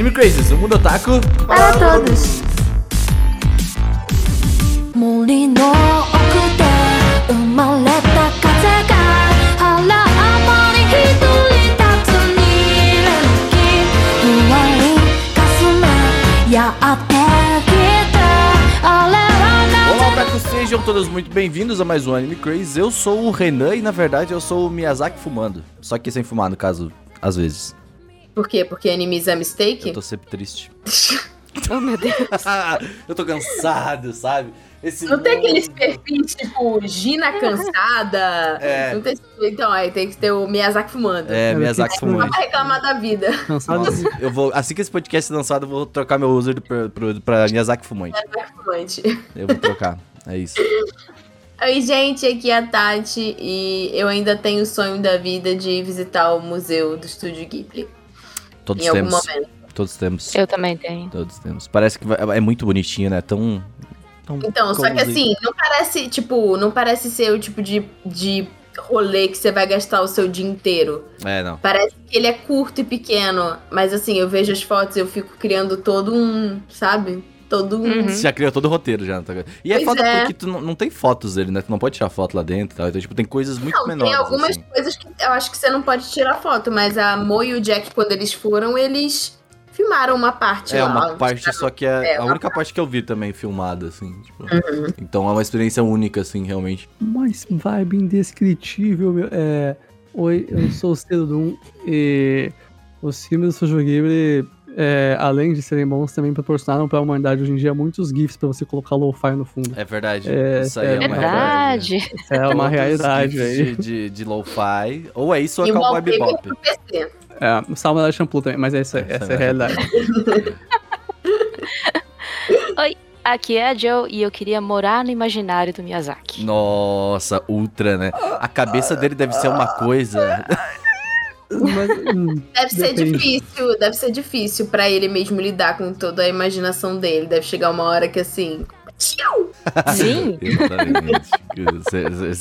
Anime Crazes, o mundo otaku para, todos! Olá, otaku, sejam todos muito bem-vindos a mais um Anime Craze. Eu sou o Renan e, na verdade, eu sou o Miyazaki fumando. Só que sem fumar, no caso, às vezes. Por quê? Porque enemies é mistake? Eu tô sempre triste. Oh, meu Deus. eu tô cansado, sabe? Esse Não tem mundo- aqueles perfis tipo Gina cansada. É. Não tem... Então, aí tem que ter o Miyazaki fumando. É, Miyazaki Só fumante. pra reclamar da vida. Cansado Nossa, eu vou, assim que esse podcast ser lançado, eu vou trocar meu user pra, pra, pra Miyazaki Fumante. Miyazaki fumante. Eu vou trocar. É isso. Oi, gente, aqui é a Tati e eu ainda tenho o sonho da vida de visitar o museu do Estúdio Ghibli. Todos em algum temos. momento. Todos temos. Eu também tenho. Todos temos. Parece que é muito bonitinho, né? Tão. tão Então, só que assim, não parece, tipo, não parece ser o tipo de, de rolê que você vai gastar o seu dia inteiro. É, não. Parece que ele é curto e pequeno, mas assim, eu vejo as fotos e eu fico criando todo um, sabe? Todo um. Uhum. Você já criou todo o roteiro já. Tá? E é Pois foda é. porque tu não, não tem fotos dele, né? Tu não pode tirar foto lá dentro e tal. Então, tipo, tem coisas muito Não, menores. tem algumas assim. coisas que eu acho que você não pode tirar foto, mas a Mo e o Jack, quando eles foram, eles filmaram uma parte É lá. uma parte, só que é, É, a única parte que eu vi também filmada, assim. Tipo. Uhum. Então é uma experiência única, assim, realmente. mais vibe indescritível. meu- É... Oi, eu sou o Cedum e os filmes do Sujo Ghibli, é, além de serem bons, também proporcionaram pra humanidade hoje em dia muitos GIFs pra você colocar lo-fi no fundo. É verdade. É, isso aí é é, uma realidade. Verdade. Essa é uma realidade aí. De, de, de lo-fi. Ou é isso ou é o Cowboy Bebop. É, o Salma da Shampoo também, mas essa, Essa essa é é a realidade. Aqui é a Joe e eu queria morar no imaginário do Miyazaki. Nossa, ultra, né? A cabeça dele deve ser uma coisa. Mas, hum, Deve ser Depende. difícil, deve ser difícil pra ele mesmo lidar com toda a imaginação dele. Deve chegar uma hora que assim. tchiu! Sim. Exatamente.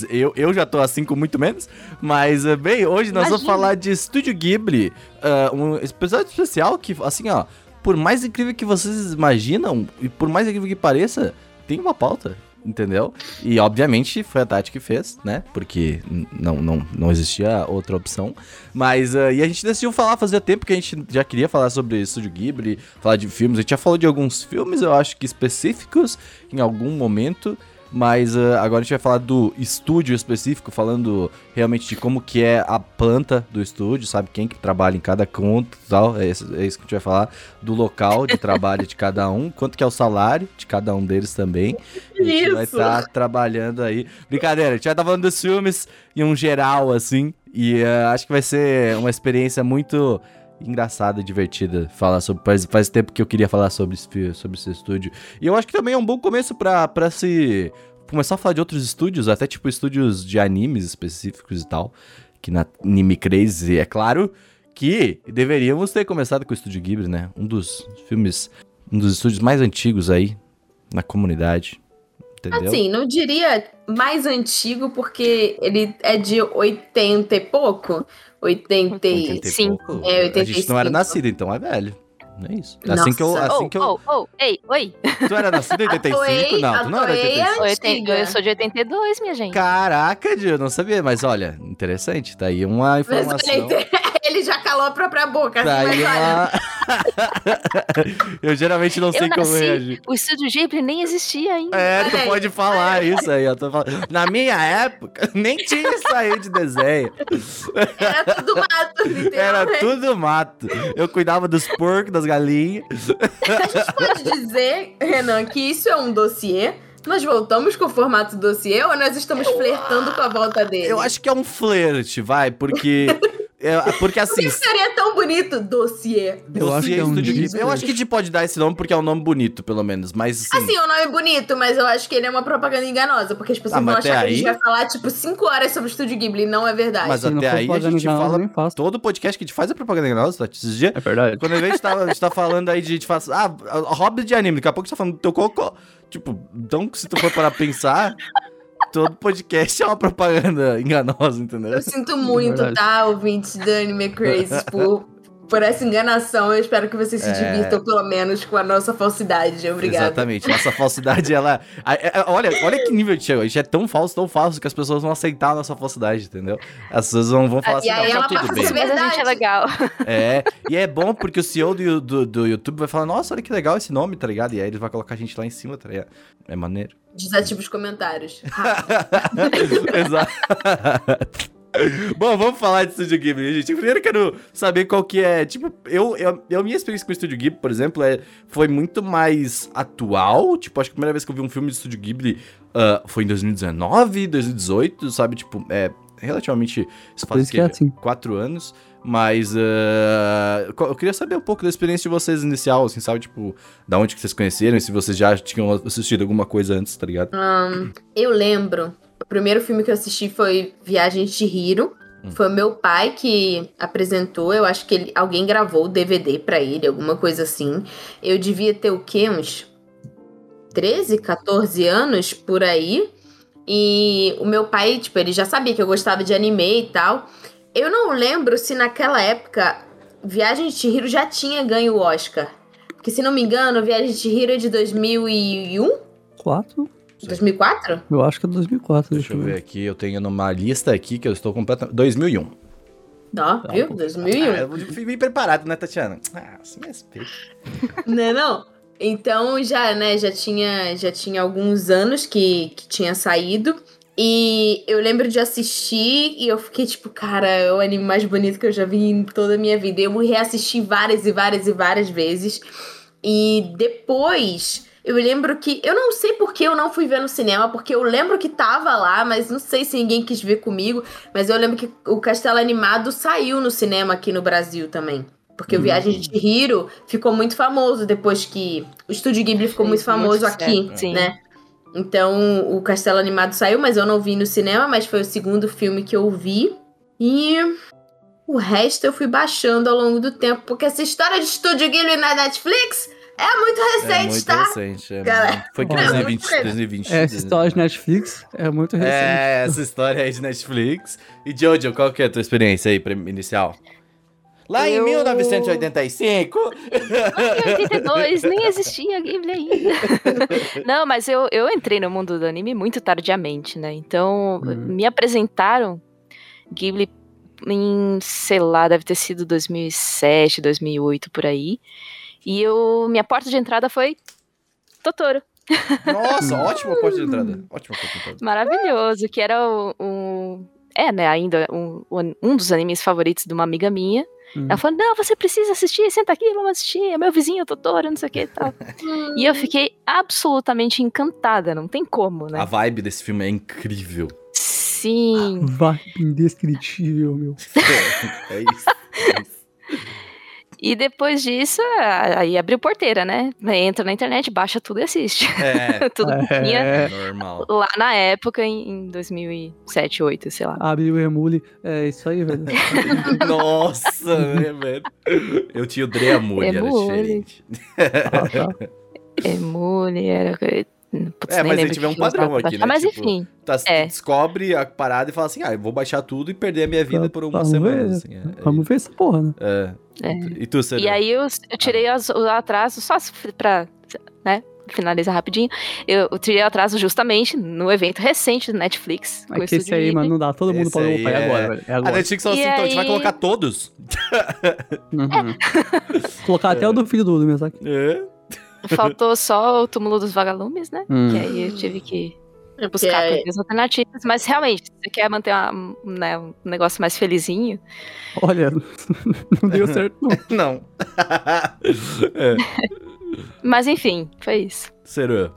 eu, eu já tô assim com muito menos. Mas, eh, bem, hoje nós vamos Imagina. falar de Estúdio Ghibli. ah, um episódio especial que, assim, ó, por mais incrível que vocês imaginam, e por mais incrível que pareça, tem uma pauta. Entendeu? E obviamente foi a Tati que fez, né? Porque não, não, não existia outra opção. Mas ah, e a gente decidiu falar, fazia tempo que a gente já queria falar sobre Estúdio Ghibli, falar de filmes. A gente já falou de alguns filmes, eu acho que específicos em algum momento. Mas ah, agora a gente vai falar do estúdio específico, falando realmente de como que é a planta do estúdio, sabe? Quem que trabalha em cada conto e tal. É isso, é que a gente vai falar. Do local de trabalho de cada um, quanto que é o salário de cada um deles também. A gente vai estar trabalhando aí. Brincadeira, a gente vai estar falando dos filmes em um geral, assim. E ah, acho que vai ser uma experiência muito engraçada, divertida falar sobre. Faz, faz tempo que eu queria falar sobre esse, sobre esse estúdio. E eu acho que também é um bom começo pra se. começar a falar de outros estúdios, até tipo estúdios de animes específicos e tal. Que na Anime Crazy, é claro que deveríamos ter começado com o Estúdio Ghibli, né? Um dos filmes. Um dos estúdios mais antigos aí na comunidade. Entendeu? Assim, não diria mais antigo, porque ele é de 80 e pouco. 80 e... 80 e Cinco. pouco? É, A gente não 85. era nascido, então é velho. Não é isso. Assim que eu. Nossa. Assim oh, que eu oh, oh, ei, oi. Tu era nascido em 85? Toei- não, tu não era Toei é 85. Oiten- Antiga. Eu sou de 82, minha gente. Caraca, Dio, eu não sabia, mas olha, interessante, tá aí uma informação. ele, ele já calou a própria boca. Tá assim, aí uma. eu geralmente não sei eu como reagir. o Estúdio Ghibli nem existia ainda. É, tu pode falar isso aí. Eu tô falando. Na minha época, nem tinha isso aí de desenho. era tudo mato. Era tudo mato. Eu cuidava dos porcos, das galinhas. A gente pode dizer, Renan, que isso é um dossiê. Nós voltamos com o formato dossiê ou nós estamos flertando com a volta dele? Eu acho que é um flerte, vai, porque. É, porque Por assim. que seria tão bonito dossiê? Eu acho Dossiê que é um Estúdio disco. Ghibli. Eu acho que a gente pode dar esse nome porque é um nome bonito, pelo menos. Mas assim. Assim, o nome é bonito, mas eu acho que ele é uma propaganda enganosa, porque as pessoas Ah, vão achar até que a gente aí- vai falar, tipo, 5 horas sobre o Estúdio Ghibli, e não é verdade. Mas não até aí a gente fala. Todo podcast que a gente faz é propaganda enganosa, tá? Esses dias. É verdade. Quando a gente tá, a gente tá falando aí de. A gente faz, ah, hobby de anime, daqui a pouco a gente tá falando do teu cocô. Tipo, então se tu for para pensar, todo podcast é uma propaganda enganosa, entendeu? Eu sinto muito, Verdade. tá, ouvintes do Anime Crazy, por por essa enganação. Eu espero que vocês se É. divirtam, pelo menos, com a nossa falsidade. Obrigada. Exatamente. Nossa falsidade, ela. a- a- a- Olha, olha que nível de chegou. A gente é tão falso, tão falso que as pessoas vão aceitar a nossa falsidade, entendeu? As pessoas vão, vão falar E assim, aí não, ela tá tudo passa bem. Mas a gente é legal. É, e é bom porque o CEO do, do, do YouTube vai falar, nossa, olha que legal esse nome, tá ligado? E aí ele vai colocar a gente lá em cima, tá ligado? É maneiro. Desativa os comentários. Exato. Bom, vamos falar de Studio Ghibli, gente. Primeiro eu quero saber qual que é, tipo, eu, eu, eu minha experiência com o Studio Ghibli, por exemplo, é, foi muito mais atual, tipo, acho que a primeira vez que eu vi um filme de Studio Ghibli ah, foi em 2019, 2018, sabe, tipo, é relativamente, isso Por faz isso que é assim. quatro anos, mas ah, eu queria saber um pouco da experiência de vocês inicial, assim, sabe, tipo, da onde que vocês conheceram, e se vocês já tinham assistido alguma coisa antes, tá ligado? Ahn, eu lembro, o primeiro filme que eu assisti foi Viagem de Hiro. Hum. Foi meu pai que apresentou. Eu acho que ele- alguém gravou o DVD pra ele, alguma coisa assim. Eu devia ter o quê? Uns 13, 14 anos por aí. E o meu pai, tipo, ele já sabia que eu gostava de anime e tal. Eu não lembro se naquela época Viagem de Chihiro já tinha ganho o Oscar. Porque se não me engano, Viagem de Chihiro é de 2001? Quatro? 2004? Eu acho que é 2004. Deixa eu ver aqui, eu tenho numa lista aqui que eu estou completamente. 2001. Ó, viu? pô. 2001. Ah, eu fui bem preparado, né, Tatiana? Ah, você me respeita. Não é não? Então já, né, já tinha, já tinha alguns anos que, que tinha saído. E eu lembro de assistir e eu fiquei tipo, cara, é o anime mais bonito que eu já vi em toda a minha vida. Eu reassisti várias e várias e várias vezes. E depois eu lembro que. Eu não sei por que eu não fui ver no cinema, porque eu lembro que tava lá, mas não sei se ninguém quis ver comigo. Mas eu lembro que o Castelo Animado saiu no cinema aqui no Brasil também. Porque o. Viagem de Hiro ficou muito famoso depois que. O Estúdio Ghibli ficou muito famoso aqui, sim. né? Então o Castelo Animado saiu, mas eu não vi no cinema, mas foi o segundo filme que eu vi. E o resto eu fui baixando ao longo do tempo, porque essa história de Estúdio Ghibli na Netflix é muito É recente, muito tá? recente. É, Cara, foi que olha, 2020, muito 2020. Essa história de Netflix é muito recente. É, essa história aí de Netflix. E Jojo, qual que é a tua experiência aí, inicial? Lá em Eu- 1985. Em 82, nem existia Ghibli ainda. Não, mas eu, eu entrei no mundo do anime muito tardiamente, né? Então, Uhum. me apresentaram Ghibli em, sei lá, deve ter sido 2007, 2008, por aí. E eu, minha porta de entrada foi Totoro. Nossa, ótima porta de entrada. Ótima porta de entrada. Maravilhoso, que era o... o- é, né, ainda um, um dos animes favoritos de uma amiga minha. Hum. Ela falou, não, você precisa assistir, senta aqui, vamos assistir, é meu vizinho Totoro, não sei o que e tal. E eu fiquei absolutamente encantada, não tem como, né? A vibe desse filme é incrível. Sim. Vai indescritível, meu. É. É isso. E depois disso, a- aí abriu porteira, né? Entra na internet, baixa tudo e assiste. É, tudo que tinha É, normal. lá na época, em, em 2007, 2008, sei lá. abriu o emule. É isso aí, velho. Nossa, né, velho? Eu tinha o Dreamuri, era diferente. Ah, tá. Emule, era... Putz, É, mas lembro tiver o um padrão aqui, né? Mas Tipo, enfim, Tá, É. Descobre a parada e fala assim: ah, eu vou baixar tudo e perder a minha vida por uma Vamos semana. ver. assim, é- Vamos ver essa porra, né? é. É. E tu, Serena? E aí eu, eu tirei as- o atraso, só pra né, finalizar rapidinho. Eu, eu tirei o atraso justamente no evento recente do Netflix. É que esse aí, Ghibli. mano, não dá. Todo mundo Esse pode aí upar é- agora. É A agora. Netflix falou E assim: então, a gente vai aí- colocar todos. Uhum. Colocar até o do filho do Miyazaki. É. Faltou só o túmulo dos vagalumes, né? Hum. Que aí eu tive que É buscar é- coisas alternativas. Mas realmente, se você quer manter uma- né, um negócio mais felizinho, Olha, não deu certo, não. Não. é. Mas enfim, foi isso. Seru.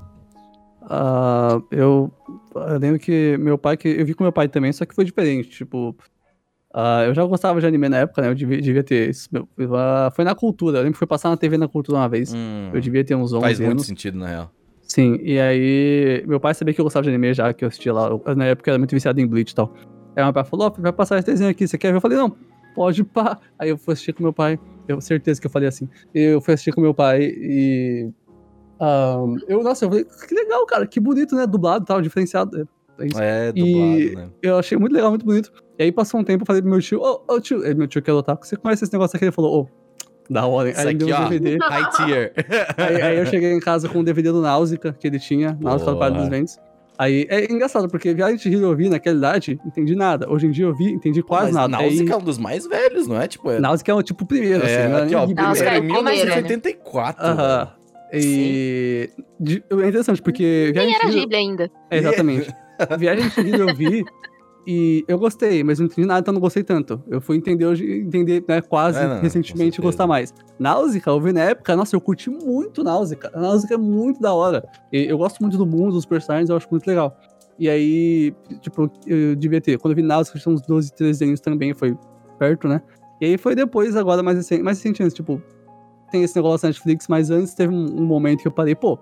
Ah, eu, eu lembro que meu pai, que eu vi com meu pai também, só que foi diferente. Tipo, ah, eu já gostava de anime na época, né? Eu devia, devia ter isso. Meu, ah, foi na cultura. Eu lembro que foi passar na TV na cultura uma vez. Hum, Eu devia ter uns 11 faz muito anos. sentido, na real. Sim, e aí meu pai sabia que eu gostava de anime já, que eu assistia lá. Eu, na época eu era muito viciado em Bleach e tal. Aí meu pai falou, ó, vai passar esse desenho aqui, você quer ver? Eu falei, não, pode pá. Aí eu fui assistir com meu pai, eu certeza que eu falei assim. Eu fui assistir com meu pai e. ahn, eu, nossa, eu falei, que legal, cara, que bonito, né? Dublado e tal, diferenciado. É isso. É, E- dublado, né? Eu achei muito legal, muito bonito. E aí passou um tempo, eu falei pro meu tio, ô, ô tio, aí meu tio que é otaku, você conhece esse negócio aqui? Ele falou, ô, Da hora. Isso Aí ele aqui, deu um. DVD. High tier. Aí, aí eu cheguei em casa com o DVD do Náusica que ele tinha, Náusica do Vale dos. Ventos. Aí é engraçado, porque Viagem de Hiro eu vi naquela idade, entendi nada. Hoje em dia eu vi, entendi quase Mas nada. Náusica é um dos mais velhos, não é? Tipo, é, Náusica é o tipo primeiro, assim, é, é aqui, ó, primeiro, é em o primeiro, né? 1984. Aham. E de- é interessante, porque Viagem Nem era. Ghibli ainda. É, exatamente. Viagem de Hiro eu vi e eu gostei, mas não entendi nada, então não gostei tanto. Eu fui entender hoje, entender né, quase É, não, recentemente e gostar mais. Náusica, eu vi na época, nossa, eu curti muito Náusica. A Náusica é muito da hora. E eu gosto muito do mundo, dos personagens, eu acho muito legal. E aí, tipo, eu devia ter. Quando eu vi Náusica, tinha uns 12, 13 anos também, foi perto, né? E aí foi depois, agora mais recente, mais recente antes, tipo, tem esse negócio da Netflix, mas antes teve um, um momento que eu parei, pô.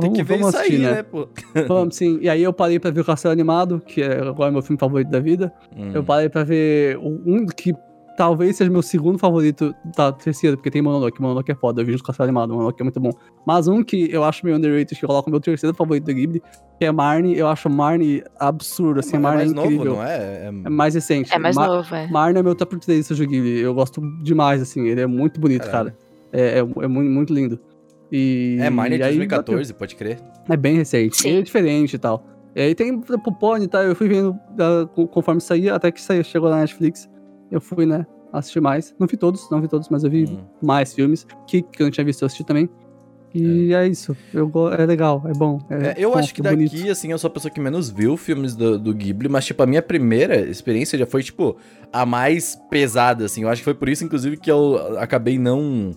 Tem que vamos- ver vamos isso aí, assistir, né, pô? Vamos, sim. E aí eu parei pra ver o Castelo Animado, que é agora meu filme favorito da vida. Hum. Eu parei pra ver um que talvez seja meu segundo favorito da terceira, porque tem Mononoke. Mononoke é foda, eu vi o Castelo Animado, Mononoke é muito bom. Mas um que eu acho meio underrated, que eu coloco meu terceiro favorito da Ghibli, que é Marnie. Eu acho Marnie absurdo, assim, é Marnie mais é incrível. novo, não é? É- É mais recente. É mais Ma- novo, é. Marnie é meu top 3 do Ghibli. Eu gosto demais, assim, ele é muito bonito, Caralho. cara. É, é, é muito, muito lindo. E, É, Marnie é e aí, 2014, pode crer. é bem recente. Sim. E é diferente e tal. E aí tem o Pony e tal. Eu fui vendo co- conforme saía, até que saiu, chegou na Netflix. Eu fui, né, assistir mais. Não vi todos, não vi todos, mas eu vi Hum. mais filmes. Que, que eu não tinha visto, eu assisti também. E é, isso. Eu, é legal, é bom. É, É, eu fofo, acho que bonito. daqui, assim, eu sou a pessoa que menos viu filmes do, do Ghibli, mas, tipo, a minha primeira experiência já foi, tipo, a mais pesada, assim. Eu acho que foi por isso, inclusive, que eu acabei não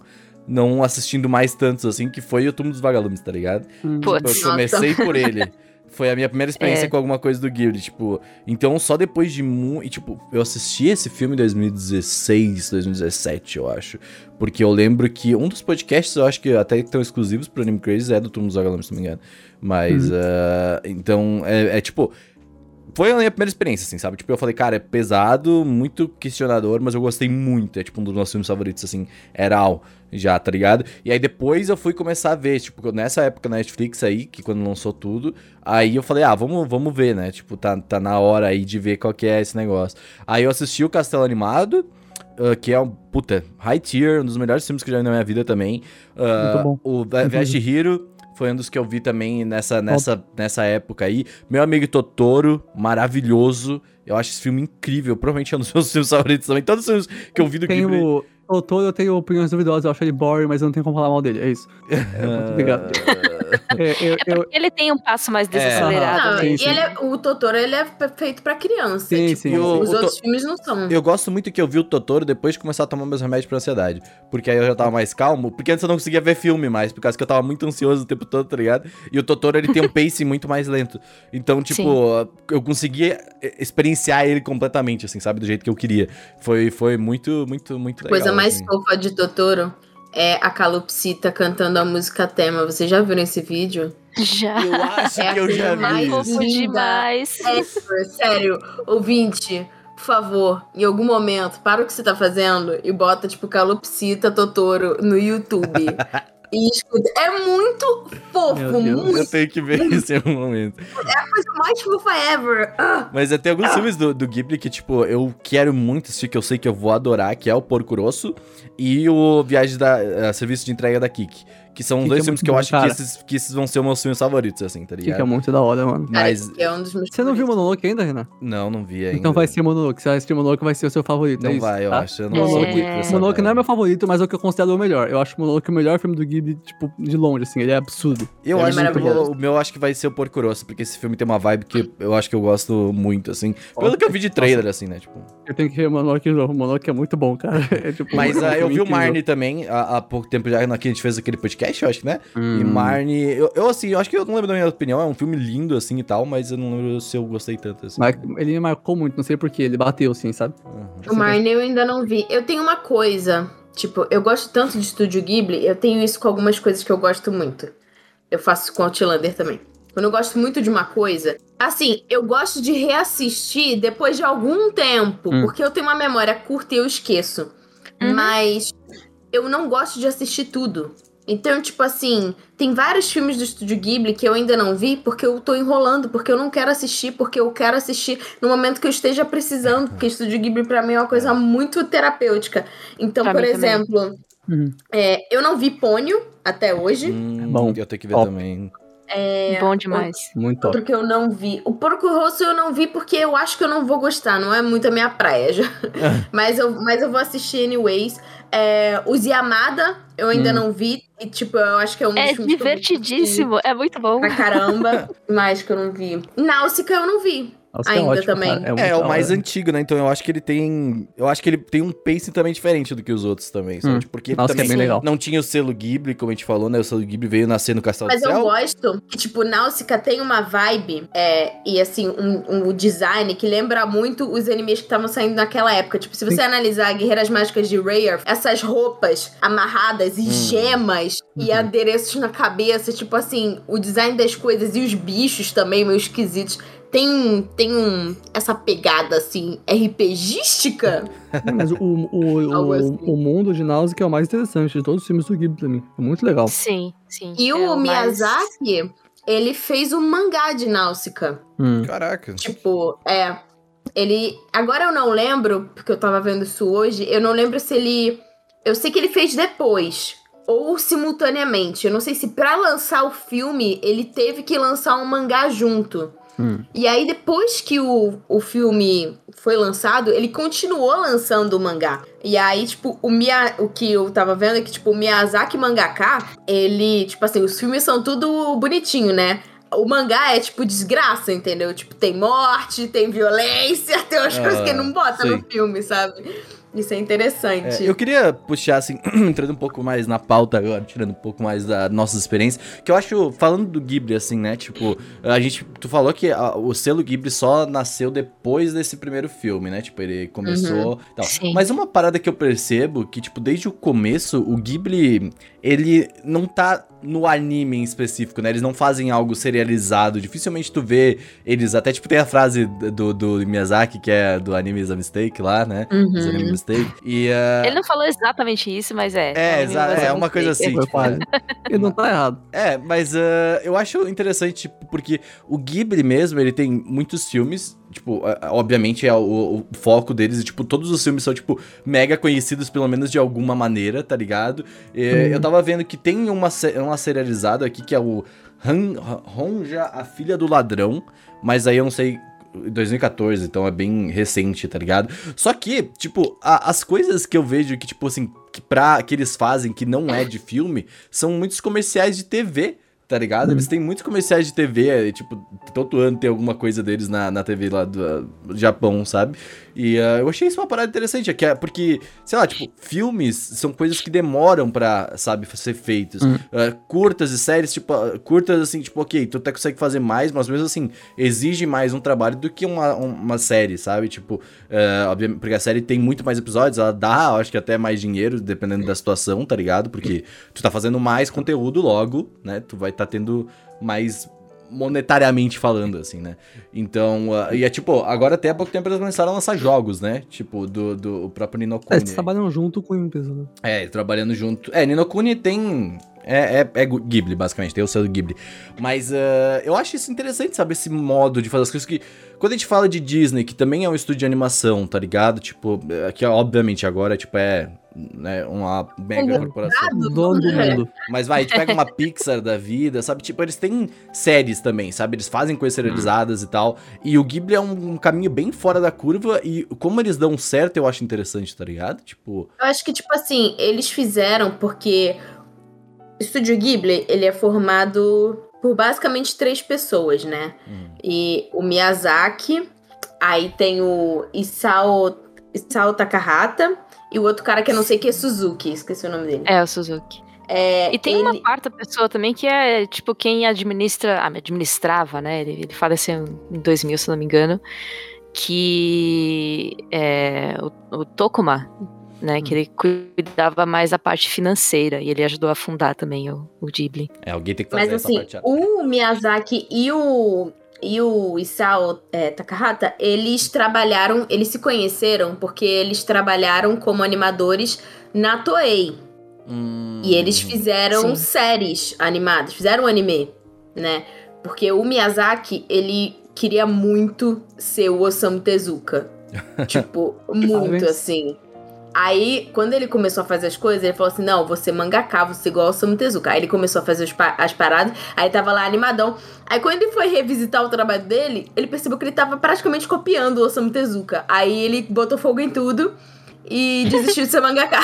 não assistindo mais tantos, assim, que foi o Túmulo dos Vagalumes, tá ligado? Hum. Tipo, eu Nossa. comecei por ele. Foi a minha primeira experiência É. com alguma coisa do Ghibli, tipo... Então, só depois de muito... Tipo, eu assisti esse filme em 2016, 2017, eu acho. Porque eu lembro que um dos podcasts, eu acho que até estão exclusivos pro Anime Crazy, é do Túmulo dos Vagalumes, se não me engano. Mas, Uhum. ah, então, é, é tipo... Foi a minha primeira experiência, assim, sabe? Tipo, eu falei, cara, é pesado, muito questionador, mas eu gostei muito. É tipo um dos meus filmes favoritos, assim, era Al, já, tá ligado? E aí depois eu fui começar a ver, tipo, nessa época na Netflix aí, que quando lançou tudo, aí eu falei, ah, vamos, vamos ver, né? Tipo, tá, tá na hora aí de ver qual que é esse negócio. Aí eu assisti o Castelo Animado, ah, que é um, puta, high tier, um dos melhores filmes que eu já vi na minha vida também. Muito bom. O Vi- Viagem de Hiro foi um dos que eu vi também nessa, nessa, nessa época aí. Meu amigo Totoro, maravilhoso. Eu acho esse filme incrível. Provavelmente é um dos meus filmes favoritos também. Todos os filmes que eu vi do Tem Ghibli. o. O Toro eu tenho opiniões duvidosas, eu acho ele boring, mas eu não tenho como falar mal dele, é isso. É, muito obrigado. É, eu, eu, Ele tem um passo mais desacelerado, Não, né? sim, e sim. ele é- o Totoro, ele é feito pra criança. Sim, tipo, sim, os sim. outros O filmes não são. Eu gosto muito que eu vi o Totoro depois de começar a tomar meus remédios pra ansiedade. Porque aí eu já tava mais calmo. Porque antes eu não conseguia ver filme mais, por causa que eu tava muito ansioso o tempo todo, tá ligado? E o Totoro, ele tem um pacing muito mais lento. Então, tipo, eu conseguia eh, experienciar ele completamente, assim, sabe? Do jeito que eu queria. Foi, foi muito, muito, muito legal. Coisa mais assim. fofa de Totoro é a Calopsita cantando a música tema. Vocês já viram esse vídeo? Já. Eu acho É que eu já vi. Fofo demais. É, sério, ouvinte, por favor, em algum momento, para o que você tá fazendo e bota, tipo, Calopsita Totoro no YouTube. e escuta. É muito fofo, Meu Deus. muito Eu tenho que ver isso em algum momento. coisa mais fofa ever. Ah, Mas tem alguns filmes do, do Ghibli que, tipo, eu quero muito assistir, que eu sei que eu vou adorar, que é o Porco Rosso e o Viagem da... eh, Serviço de Entrega da Kik. Que são dois é filmes que eu bom, acho que esses, que esses vão ser os meus filmes favoritos, assim, tá que ligado? é muito da hora, mano. cara, Mas... é um dos meus Você não viu. Mononoke ainda, Renan? Não, não vi ainda. Então vai ser Mononoke. Você vai assistir Mononoke, vai ser o seu favorito, é Não isso, vai, eu tá? acho. Eu não Mononoke, Mononoke não é meu favorito, mas é o que eu considero o melhor. Eu acho Mononoke o melhor filme do Ghibli, tipo, de longe, assim. Ele é absurdo. Eu Ele é acho que maravilhoso. o, o meu acho que vai ser o Porco Rosso, porque esse filme tem uma vibe que eu acho que eu gosto muito, assim. Pelo que eu vi de trailer, assim, né? Tipo. Eu tenho que ver Mononoke de novo. Mononoke é muito bom, cara. É, tipo, Mas é ah, eu vi o. Marnie também há, há pouco tempo já, que a gente fez aquele podcast, eu acho que, né? E Hum. Marnie, eu, eu, assim, eu acho que eu não lembro da minha opinião, é um filme lindo, assim, e tal, mas eu não lembro se eu gostei tanto, assim. Mas ele me marcou muito, não sei porquê. Ele bateu, assim, sabe? Uhum. O Marnie eu ainda não vi. Eu tenho uma coisa, tipo, eu gosto tanto de Estúdio Ghibli, eu tenho isso com algumas coisas que eu gosto muito. Eu faço com Outlander também. Quando eu gosto muito de uma coisa, assim, eu gosto de reassistir depois de algum tempo, Hum. porque eu tenho uma memória curta e eu esqueço. Uhum. Mas eu não gosto de assistir tudo. Então, tipo assim, tem vários filmes do Estúdio Ghibli que eu ainda não vi porque eu tô enrolando, porque eu não quero assistir, porque eu quero assistir no momento que eu esteja precisando, porque Estúdio Ghibli pra mim é uma coisa muito terapêutica. Então, Pra por exemplo, Uhum. É, eu não vi Pônio até hoje. Hum, bom. Eu tenho que ver Ó. também. É, Bom demais. Muito top. Outro que eu não vi. O Porco Rosso eu não vi porque eu acho que eu não vou gostar, não é muito a minha praia já. mas, eu, mas eu vou assistir anyways. É, os Yamada eu ainda Hum. não vi. E, tipo, eu acho que é um É divertidíssimo, é muito bom. Pra caramba. mais que eu não vi. Náusica eu não vi. Nossa, ainda ótimo, também. cara. muito É, o mais hora. antigo, né? Então eu acho que ele tem. Eu acho que ele tem um pacing também diferente do que os outros também, sabe? Hum. Tipo, Porque ele Nossa, que é também bem legal. não tinha o selo Ghibli, como a gente falou, né? O selo Ghibli veio nascer no Castelo Mas do eu Céu. gosto que, tipo, Náusica tem uma vibe é, e, assim, um, um design que lembra muito os animes que estavam saindo naquela época. Tipo, se você analisar Guerreiras Mágicas de Rare, essas roupas amarradas e gemas e adereços na cabeça, tipo assim, o design das coisas e os bichos também, meio esquisitos. Tem, tem um, essa pegada, assim, RPGística. É, Mas o, o, o, assim. o mundo de Náusea é o mais interessante de todos os filmes do Ghibli pra mim. É muito legal. Sim, sim. E é o mais- Miyazaki, ele fez um mangá de Náusica. Hum. Caraca. Tipo, é. Ele. Agora eu não lembro, porque eu tava vendo isso hoje. Eu não lembro se ele. Eu sei que ele fez depois. Ou simultaneamente. Eu não sei se pra lançar o filme ele teve que lançar um mangá junto. Hum. E aí, depois que o, o filme foi lançado, ele continuou lançando o mangá. E aí, tipo, o, Mia, o que eu tava vendo é que, tipo, o Miyazaki Mangaka, ele, tipo assim, os filmes são tudo bonitinho, né? O mangá é, tipo, desgraça, entendeu? Tipo, tem morte, tem violência, tem umas Ah, coisas que ele não bota no sim. filme, sabe? Isso é interessante. É, eu queria puxar, assim, entrando um pouco mais na pauta agora, tirando um pouco mais da nossa experiência, que eu acho, falando do Ghibli, assim, né, tipo, a gente, tu falou que a- o selo Ghibli só nasceu depois desse primeiro filme, né, tipo, ele começou e tal. Sim. Mas uma parada que eu percebo, que, tipo, desde o começo, o Ghibli, ele não tá no anime em específico, né, eles não fazem algo serializado, dificilmente tu vê eles, até, tipo, tem a frase do, do Miyazaki, que é do anime is a mistake lá, né, Uhum. Is a Anime Mistake, e... ah, Ele não falou exatamente isso, mas é. é, a é uma coisa assim. Tipo. Ele não tá errado. É, mas ah, eu acho interessante, tipo, porque o Ghibli mesmo, ele tem muitos filmes, tipo, ah, obviamente é o, o foco deles, e, tipo, todos os filmes são, tipo, mega conhecidos, pelo menos de alguma maneira, tá ligado? E, Hum. Eu tava vendo que tem uma, uma serializada aqui que é o Han, Honja, a Filha do Ladrão, mas aí eu não sei... 2014, então é bem recente, tá ligado? Só que, tipo, a- as coisas que eu vejo que, tipo assim, que, pra, que eles fazem que não é de filme, são muitos comerciais de TV, tá ligado? Eles têm muitos comerciais de TV, é, tipo, todo ano tem alguma coisa deles na, na TV lá do, ah, do Japão, sabe? E ah, eu achei isso uma parada interessante, é que é porque, sei lá, tipo, filmes são coisas que demoram pra, sabe, ser feitos. Ah, curtas e séries, tipo, ah, curtas assim, tipo, ok, tu até consegue fazer mais, mas mesmo assim, exige mais um trabalho do que uma, uma série, sabe? Tipo, obviamente, porque a série tem muito mais episódios, ela dá, eu acho que até mais dinheiro, dependendo da situação, tá ligado? Porque tu tá fazendo mais conteúdo logo, né? Tu vai estar tendo mais monetariamente falando, assim, né? Então, ah, e é tipo, agora até há pouco tempo eles começaram a lançar jogos, né? Tipo, do, do próprio É, Ninokuni. eles trabalham junto com a empresa, né? É, trabalhando junto. É, Ninokuni tem. É, é, é Ghibli, basicamente, tem o selo Ghibli. Mas ah, eu acho isso interessante, sabe? Esse modo de fazer as coisas que. Quando a gente fala de Disney, que também é um estúdio de animação, tá ligado? Tipo, é, que obviamente agora, tipo, é. Né, uma mega corporação. O dono do mundo. Mas vai, a gente pega uma Pixar da vida, sabe? Tipo, eles têm séries também, sabe? Eles fazem coisas serializadas e tal. E o Ghibli é um, um caminho bem fora da curva. E como eles dão certo, eu acho interessante, tá ligado? Tipo. Eu acho que, tipo assim, eles fizeram porque Estúdio Ghibli, ele é formado por basicamente três pessoas, né? hum. E o Miyazaki, aí tem o Isao, Isao Takahata e o outro cara que eu não sei que é Suzuki, esqueci o nome dele. É, o Suzuki. É, E tem ele- uma quarta pessoa também que é, tipo, quem administra. Ah, administrava, né? Ele, ele faleceu em 2000, se não me engano. Que é o, o Tokuma, né? Que ele cuidava mais da parte financeira. E ele ajudou a fundar também o, o Ghibli. É, alguém tem que fazer Mas essa assim, parte. o Miyazaki e o, e o Isao é, Takahata, eles trabalharam, eles se conheceram porque eles trabalharam como animadores na Toei. Hum, E eles fizeram Sim. séries animadas, fizeram anime, né? Porque o Miyazaki, ele queria muito ser o Osamu Tezuka. tipo, muito assim. Aí, quando ele começou a fazer as coisas, ele falou assim: não, você mangaka, você igual o Samu Tezuka. Aí ele começou a fazer as paradas, aí tava lá animadão. Aí quando ele foi revisitar o trabalho dele, ele percebeu que ele tava praticamente copiando o Osamu Tezuka. Aí ele botou fogo em tudo e desistiu de ser mangaka.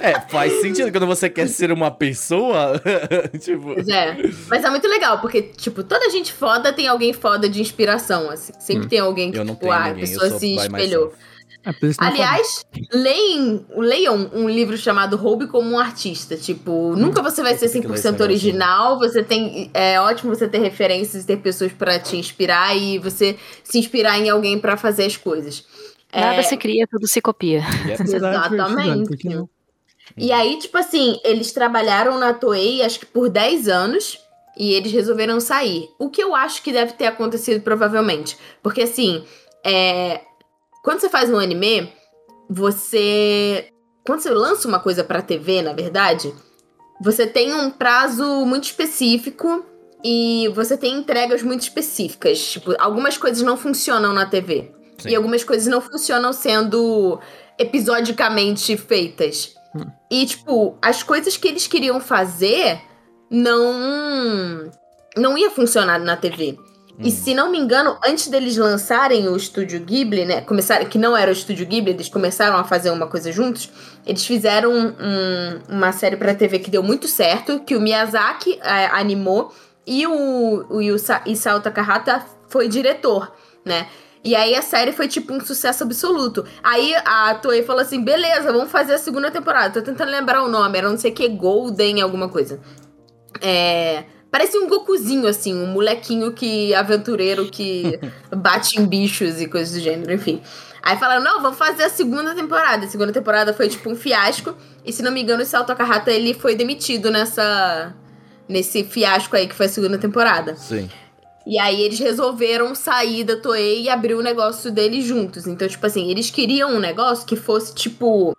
É, faz sentido quando você quer ser uma pessoa. tipo. É. Mas é muito legal, porque, tipo, toda gente foda tem alguém foda de inspiração, assim. Sempre tem alguém que, tipo, ah, a pessoa se espelhou. myself. É Aliás, leem, leiam um livro chamado Roube como um Artista. Tipo, nunca você vai ser tenho que ler esse 100% negócio. original. Você tem. É ótimo você ter referências e ter pessoas pra te inspirar e você se inspirar em alguém pra fazer as coisas. Nada É, se cria, tudo se copia. Divertido, Exatamente. E aí, tipo assim, eles trabalharam na Toei acho que por 10 anos e eles resolveram sair. O que eu acho que deve ter acontecido provavelmente. Porque assim, é, quando você faz um anime, você. Quando você lança uma coisa pra TV, na verdade, você tem um prazo muito específico e você tem entregas muito específicas. Tipo, algumas coisas não funcionam na TV. Sim. E algumas coisas não funcionam sendo episodicamente feitas. E, tipo, as coisas que eles queriam fazer não. não ia funcionar na TV. E se não me engano, antes deles lançarem o Estúdio Ghibli, né? Começaram, que não era o Estúdio Ghibli, eles começaram a fazer uma coisa juntos. Eles fizeram um- uma série pra TV que deu muito certo, que o Miyazaki eh, animou e o, o Isao Takahata foi diretor, né? E aí a série foi tipo um sucesso absoluto. Aí a Toei falou assim: beleza, vamos fazer a segunda temporada. Tô tentando lembrar o nome, era não sei o que, Golden, alguma coisa. É. Parece um Gokuzinho, assim, um molequinho que. aventureiro que bate em bichos e coisas do gênero, enfim. Aí falaram, não, vamos fazer a segunda temporada. A segunda temporada foi tipo um fiasco. E se não me engano, o Sal Takahata ele foi demitido nessa. nesse fiasco aí que foi a segunda temporada. Sim. E aí eles resolveram sair da Toei e abrir o negócio deles juntos. Então, tipo assim, eles queriam um negócio que fosse, tipo,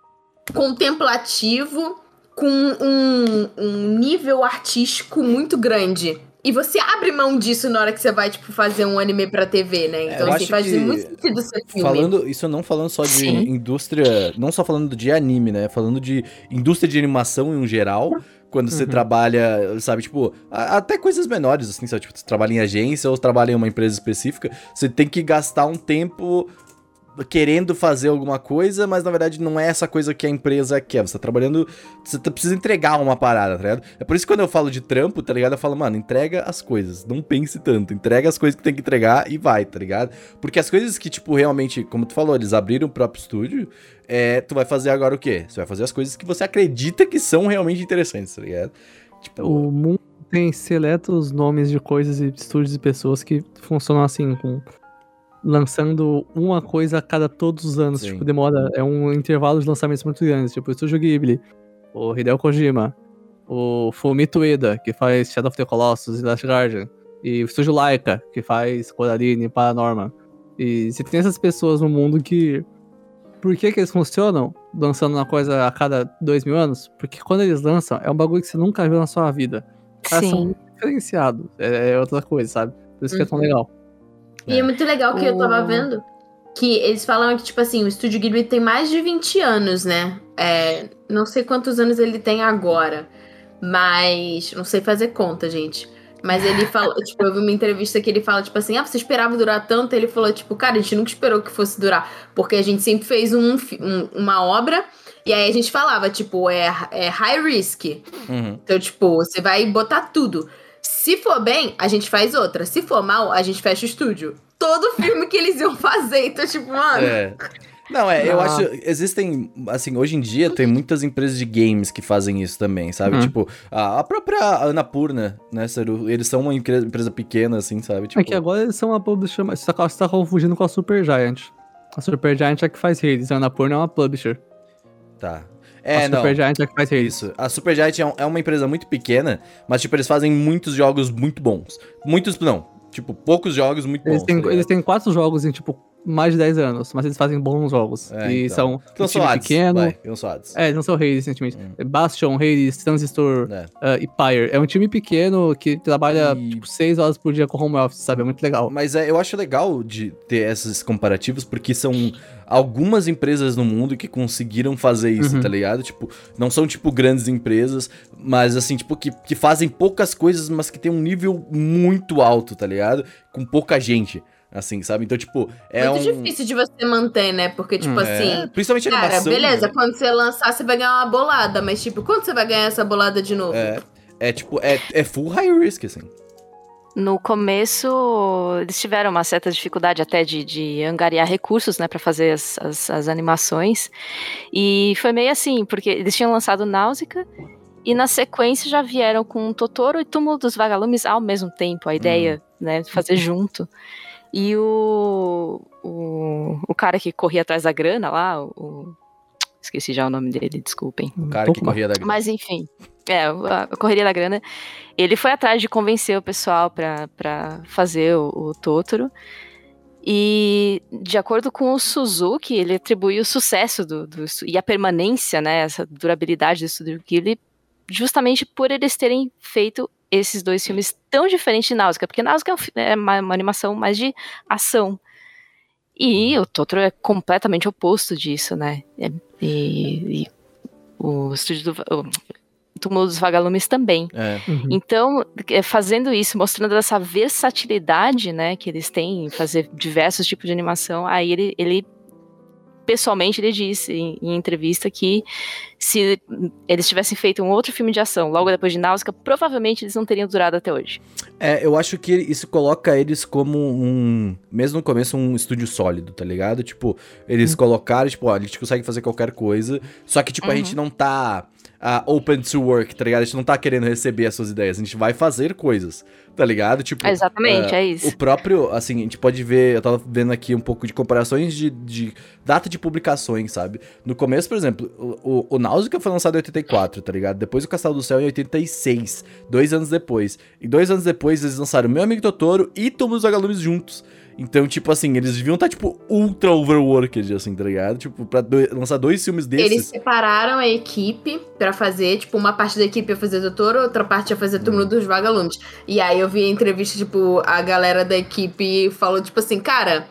contemplativo, com um, um nível artístico muito grande. E você abre mão disso na hora que você vai, tipo, fazer um anime pra TV, né? É, Então, eu assim, faz que muito sentido ser filme. Falando, isso não falando só de Sim. indústria, não só falando de anime, né? Falando de indústria de animação em geral. Quando você Uhum. trabalha, sabe, tipo, a- até coisas menores, assim, sabe? Tipo, você trabalha em agência ou trabalha em uma empresa específica, você tem que gastar um tempo querendo fazer alguma coisa, mas na verdade não é essa coisa que a empresa quer. Você tá trabalhando, você tá- precisa entregar uma parada, tá ligado? É por isso que quando eu falo de trampo, tá ligado? Eu falo, mano, entrega as coisas, não pense tanto, entrega as coisas que tem que entregar e vai, tá ligado? Porque as coisas que, tipo, realmente, como tu falou, eles abriram o próprio estúdio, é, tu vai fazer agora o quê? Você vai fazer as coisas que você acredita que são realmente interessantes, tá ligado? Tipo, O mundo tem seletos nomes de coisas e estúdios e pessoas que funcionam assim, com lançando uma coisa a cada todos os anos. Sim. Tipo, demora. É um intervalo de lançamentos muito grandes. Tipo, o Estúdio Ghibli, o Hideo Kojima, o Fumito Ueda, que faz Shadow of the Colossus e Last Guardian, e o Estúdio Laika, que faz Coraline e Paranorman. E você tem essas pessoas no mundo que. Por que, que eles funcionam lançando uma coisa a cada dois mil anos? Porque quando eles lançam, é um bagulho que você nunca viu na sua vida. Os caras são Sim. muito diferenciados. É, é outra coisa, sabe? Por isso que é tão Uhum. legal. E é muito legal que eu tava O- vendo que eles falam que, tipo assim, o Estúdio Ghibli tem mais de 20 anos, né? É, não sei quantos anos ele tem agora, mas. Não sei fazer conta, gente. Mas ele falou, tipo, eu vi uma entrevista que ele fala, tipo assim, ah, você esperava durar tanto? Ele falou, tipo, cara, a gente nunca esperou que fosse durar. Porque a gente sempre fez um, um- uma obra e aí a gente falava, tipo, é, é high risk. uhum. Então, tipo, você vai botar tudo. Se for bem, a gente faz outra. Se for mal, a gente fecha o estúdio. Todo filme que eles iam fazer. Então, tipo, mano. É. Não, é, eu Ah. acho. Existem. Assim, hoje em dia tem muitas empresas de games que fazem isso também, sabe? Uhum. Tipo, a, a própria Anapurna, né, Saru? Eles são uma empre- empresa pequena, assim, sabe? Tipo, É que agora eles são uma publisher. mas Você tá, você tá confundindo com a Supergiant. A Supergiant é a que faz redes, a Annapurna é uma publisher. Tá. É, a não. Supergiant é que faz. Isso. A Supergiant é, um- é uma empresa muito pequena, mas, tipo, eles fazem muitos jogos muito bons. Muitos, não. Tipo, poucos jogos muito bons. Eles têm, tá eles têm quatro jogos em, tipo, mais de 10 anos, mas eles fazem bons jogos. É, e então. são Então um time pequeno. Vai, são. É, eles não são Hades recentemente. Hum. É Bastion, Hades, Transistor É. ah, e Pyre. É um time pequeno que trabalha E- tipo, 6 horas por dia com home office, sabe? É muito legal. Mas é, eu acho legal de ter esses comparativos, porque são algumas empresas no mundo que conseguiram fazer isso, Uhum. tá ligado? Tipo, não são, tipo, grandes empresas, mas, assim, tipo, que, que fazem poucas coisas, mas que tem um nível muito alto, tá ligado? Com pouca gente, assim, sabe? Então, tipo, é Muito um... difícil de você manter, né? Porque, tipo Hum, assim. É, principalmente Cara, animação. beleza, né? quando você lançar, você vai ganhar uma bolada. Mas, tipo, quando você vai ganhar essa bolada de novo? É, é, tipo, é, é full high risk, assim. No começo, eles tiveram uma certa dificuldade até de, de angariar recursos, né, para fazer as, as, as animações. E foi meio assim, porque eles tinham lançado Náusica e na sequência já vieram com Totoro e Túmulo dos Vagalumes ao mesmo tempo, a ideia, né, de fazer junto. E o, o, o cara que corria atrás da grana lá, o, o- esqueci já o nome dele, desculpem. O cara que corria da grana. Mas enfim, é, a correria da grana. Ele foi atrás de convencer o pessoal pra pra fazer o, o Totoro. E, de acordo com o Suzuki, ele atribui o sucesso do, do e a permanência, né, essa durabilidade do Estúdio Ghibli, justamente por eles terem feito esses dois filmes tão diferentes de Náusea, porque Náusea é, um é uma, uma animação mais de ação. E o Totoro é completamente oposto disso, né? É- E, e o estúdio do, o Túmulo dos Vagalumes também. É. Uhum. Então, é, fazendo isso, mostrando essa versatilidade, né, que eles têm em fazer diversos tipos de animação, aí ele, ele pessoalmente ele disse em, em entrevista que se eles tivessem feito um outro filme de ação logo depois de Náusea, provavelmente eles não teriam durado até hoje. É, eu acho que isso coloca eles como um. Mesmo no começo, um estúdio sólido, tá ligado? Tipo, eles colocaram, tipo, ó, a gente consegue fazer qualquer coisa. Só que, tipo, a Uhum. gente não tá ah, open to work, tá ligado? A gente não tá querendo receber as suas ideias. A gente vai fazer coisas, tá ligado? Tipo. Exatamente, ah, é isso. O próprio, assim, a gente pode ver, eu tava vendo aqui um pouco de comparações de, de data de publicações, sabe? No começo, por exemplo, o, o, o Náusea foi lançado em 84, tá ligado? Depois o Castelo do Céu em 86, dois anos depois. E dois anos depois eles lançaram Meu Amigo Totoro e Túmulo dos Vagalumes juntos. Então, tipo assim, eles deviam estar, tipo, ultra overworked, assim, tá ligado? Tipo, pra do- lançar dois filmes desses. Eles separaram a equipe pra fazer, tipo, uma parte da equipe ia fazer Doutor, outra parte ia fazer Túmulo dos Vagalumes. E aí eu vi a entrevista, tipo, a galera da equipe falou, tipo assim, cara,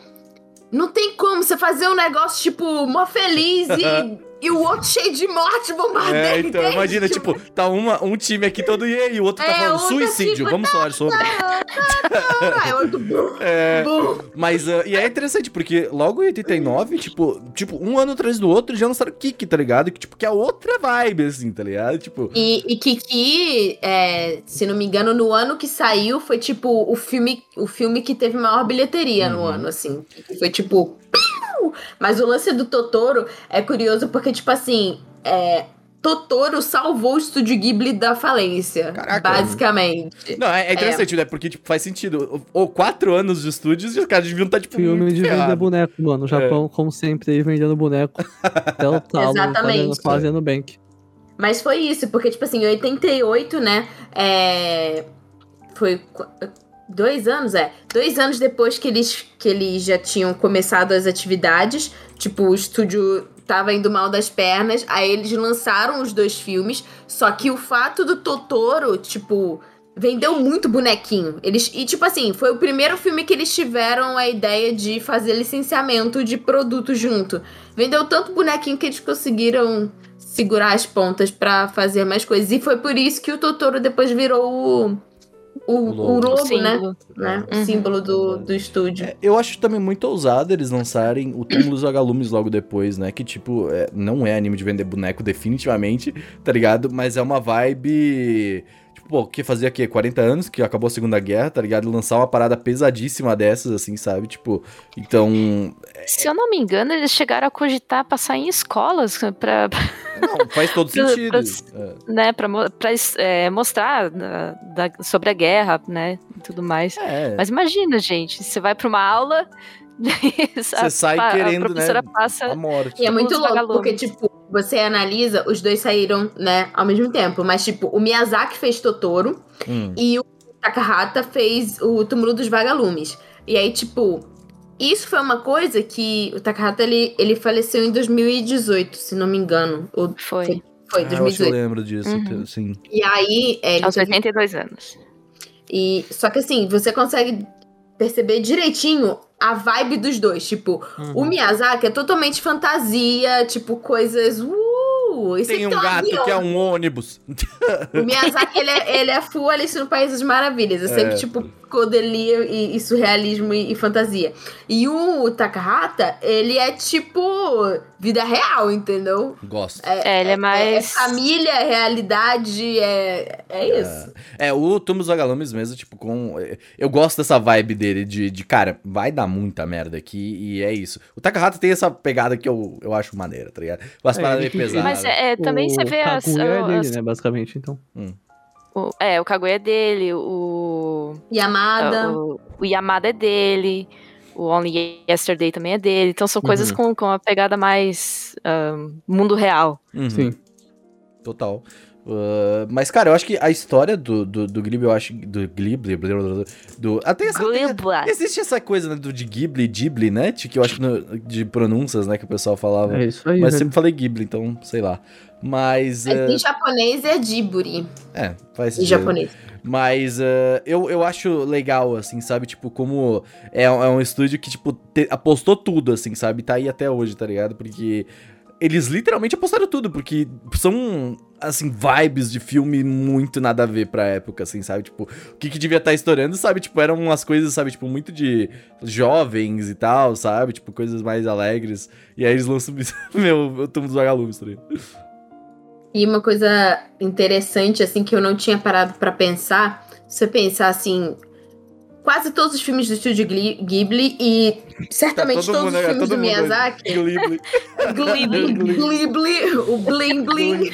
não tem como você fazer um negócio, tipo, mó feliz e, e o outro cheio de morte, bombardeio. É, então, entende? imagina, tipo, tá uma, um time aqui todo e aí, o outro tá É, falando tá suicídio, tipo, vamos falar sobre. O outro, bum, É, bum. Mas, ah, e é interessante, porque logo em 89, tipo, tipo, um ano atrás do outro, já lançaram Kiki, tá ligado? Que, tipo, que é outra vibe, assim, tá ligado? Tipo, E, e Kiki, é, se não me engano, no ano que saiu, foi tipo o filme, o filme que teve maior bilheteria no Uhum. ano, assim. Foi tipo. Mas o lance do Totoro é curioso porque, tipo assim, é, Totoro salvou o estúdio Ghibli da falência. Caraca. Basicamente. não, é, é interessante, né? Porque, tipo, faz sentido. Ou quatro anos de estúdios e os caras deviam estar, tipo, Filme muito de vender boneco, mano. O Japão, como sempre, aí vendendo boneco. Até o talo, Exatamente. fazendo, fazendo bank. Mas foi isso, porque, tipo assim, em 88, né? É, foi dois anos, é. Dois anos depois que eles, que eles já tinham começado as atividades. Tipo, o estúdio tava indo mal das pernas. Aí eles lançaram os dois filmes. Só que o fato do Totoro, tipo. Vendeu muito bonequinho. Eles, e, tipo assim, foi o primeiro filme que eles tiveram a ideia de fazer licenciamento de produto junto. Vendeu tanto bonequinho que eles conseguiram segurar as pontas pra fazer mais coisas. E foi por isso que o Totoro depois virou o, o, O o logo. logo, Símbolo. né? né? O Uhum. símbolo do, do estúdio. É, Eu acho também muito ousado eles lançarem o Túmulo dos Vagalumes logo depois, né? Que, tipo, é, não é anime de vender boneco, definitivamente, tá ligado? Mas é uma vibe. Pô, que fazia aqui 40 anos que acabou a Segunda Guerra, tá ligado? Lançar uma parada pesadíssima dessas, assim, sabe? Tipo, então. Se eu não me engano, eles chegaram a cogitar passar em escolas pra, Não, faz todo Pra- sentido. pra- É. né, pra, pra, é, mostrar da- da- sobre a guerra, né, e tudo mais. É. Mas imagina, gente, você vai pra uma aula, Você sai a, querendo, a professora né? passa A morte. E é muito louco, vagalumes. porque, tipo, você analisa, os dois saíram, né, ao mesmo tempo. Mas, tipo, o Miyazaki fez Totoro Hum. e o Takahata fez o Túmulo dos Vagalumes. E aí, tipo, isso foi uma coisa que o Takahata ele, ele faleceu em 2018, se não me engano. Ou Foi. foi Ah, eu acho que eu 2018. lembro disso, Uhum. sim. E aí, é, ele Aos teve 82 anos. E só que assim, você consegue perceber direitinho a vibe dos dois. Tipo, Uhum. o Miyazaki é totalmente fantasia, tipo, coisas. Uh, isso Tem aqui um gato avião. que é um ônibus. O Miyazaki, ele é, ele é full Alice no País das Maravilhas. É sempre, É. tipo, psicodelia e, e surrealismo e, e fantasia. E o Takahata, ele é, tipo, vida real, entendeu? Gosto. É, ele é É, é mais. família, é realidade, é, é isso. É, o Tumos Vagalumes mesmo, tipo, com. Eu gosto dessa vibe dele, de, de, cara, vai dar muita merda aqui e é isso. O Takahata tem essa pegada que eu, eu acho maneira, tá ligado? Umas É, paradas meio pesadas. Mas é, é, também você vê as, Kaguya é dele, as- né, basicamente, então. O, é, o Kaguya é dele, o, Yamada. o, o Yamada é dele, o Only Yesterday também é dele. Então são coisas Uhum. com, com uma pegada mais ahn, mundo real. Uhum, Sim. Total. Uh, mas, cara, eu acho que a história do, do, do Ghibli, eu acho. Do Ghibli, blá, blá, blá, do. Até essa. Glibla. Existe essa coisa né, do de Ghibli, Ghibli, né? Que eu acho que no- de pronúncias, né, que o pessoal falava. É isso aí, Mas velho. sempre falei Ghibli, então, sei lá. Mas. Mas uh, em japonês é Jiburi. é, faz Em sentido. japonês. Mas uh, eu, eu acho legal, assim, sabe? Tipo, como é, um- é um estúdio que, tipo, te- apostou tudo, assim, sabe? Tá aí até hoje, tá ligado? Porque eles literalmente apostaram tudo, porque são, assim, vibes de filme muito nada a ver pra época, assim, sabe? Tipo, o que, que devia estar estourando, sabe? Tipo, eram umas coisas, sabe? Tipo, muito de jovens e tal, sabe? Tipo, coisas mais alegres. E aí eles lançam, meu, eu tomo dos vagalumes, tá ligado? E uma coisa interessante, assim, que eu não tinha parado pra pensar, se você pensar assim, quase todos os filmes do estúdio Ghibli e certamente Tá todo todos mundo- os é, filmes todo do Miyazaki, Ghibli. Ghibli, Ghibli, o Bling Bling,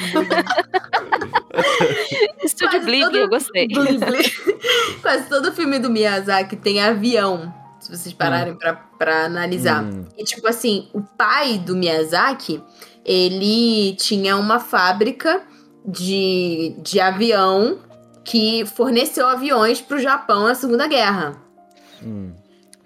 Estúdio todo- eu gostei. Bling Bling. Quase todo filme do Miyazaki tem avião, se vocês pararem pra, pra analisar. Hum. E tipo assim, o pai do Miyazaki, ele tinha uma fábrica de, de avião que forneceu aviões pro Japão na Segunda Guerra. Hum.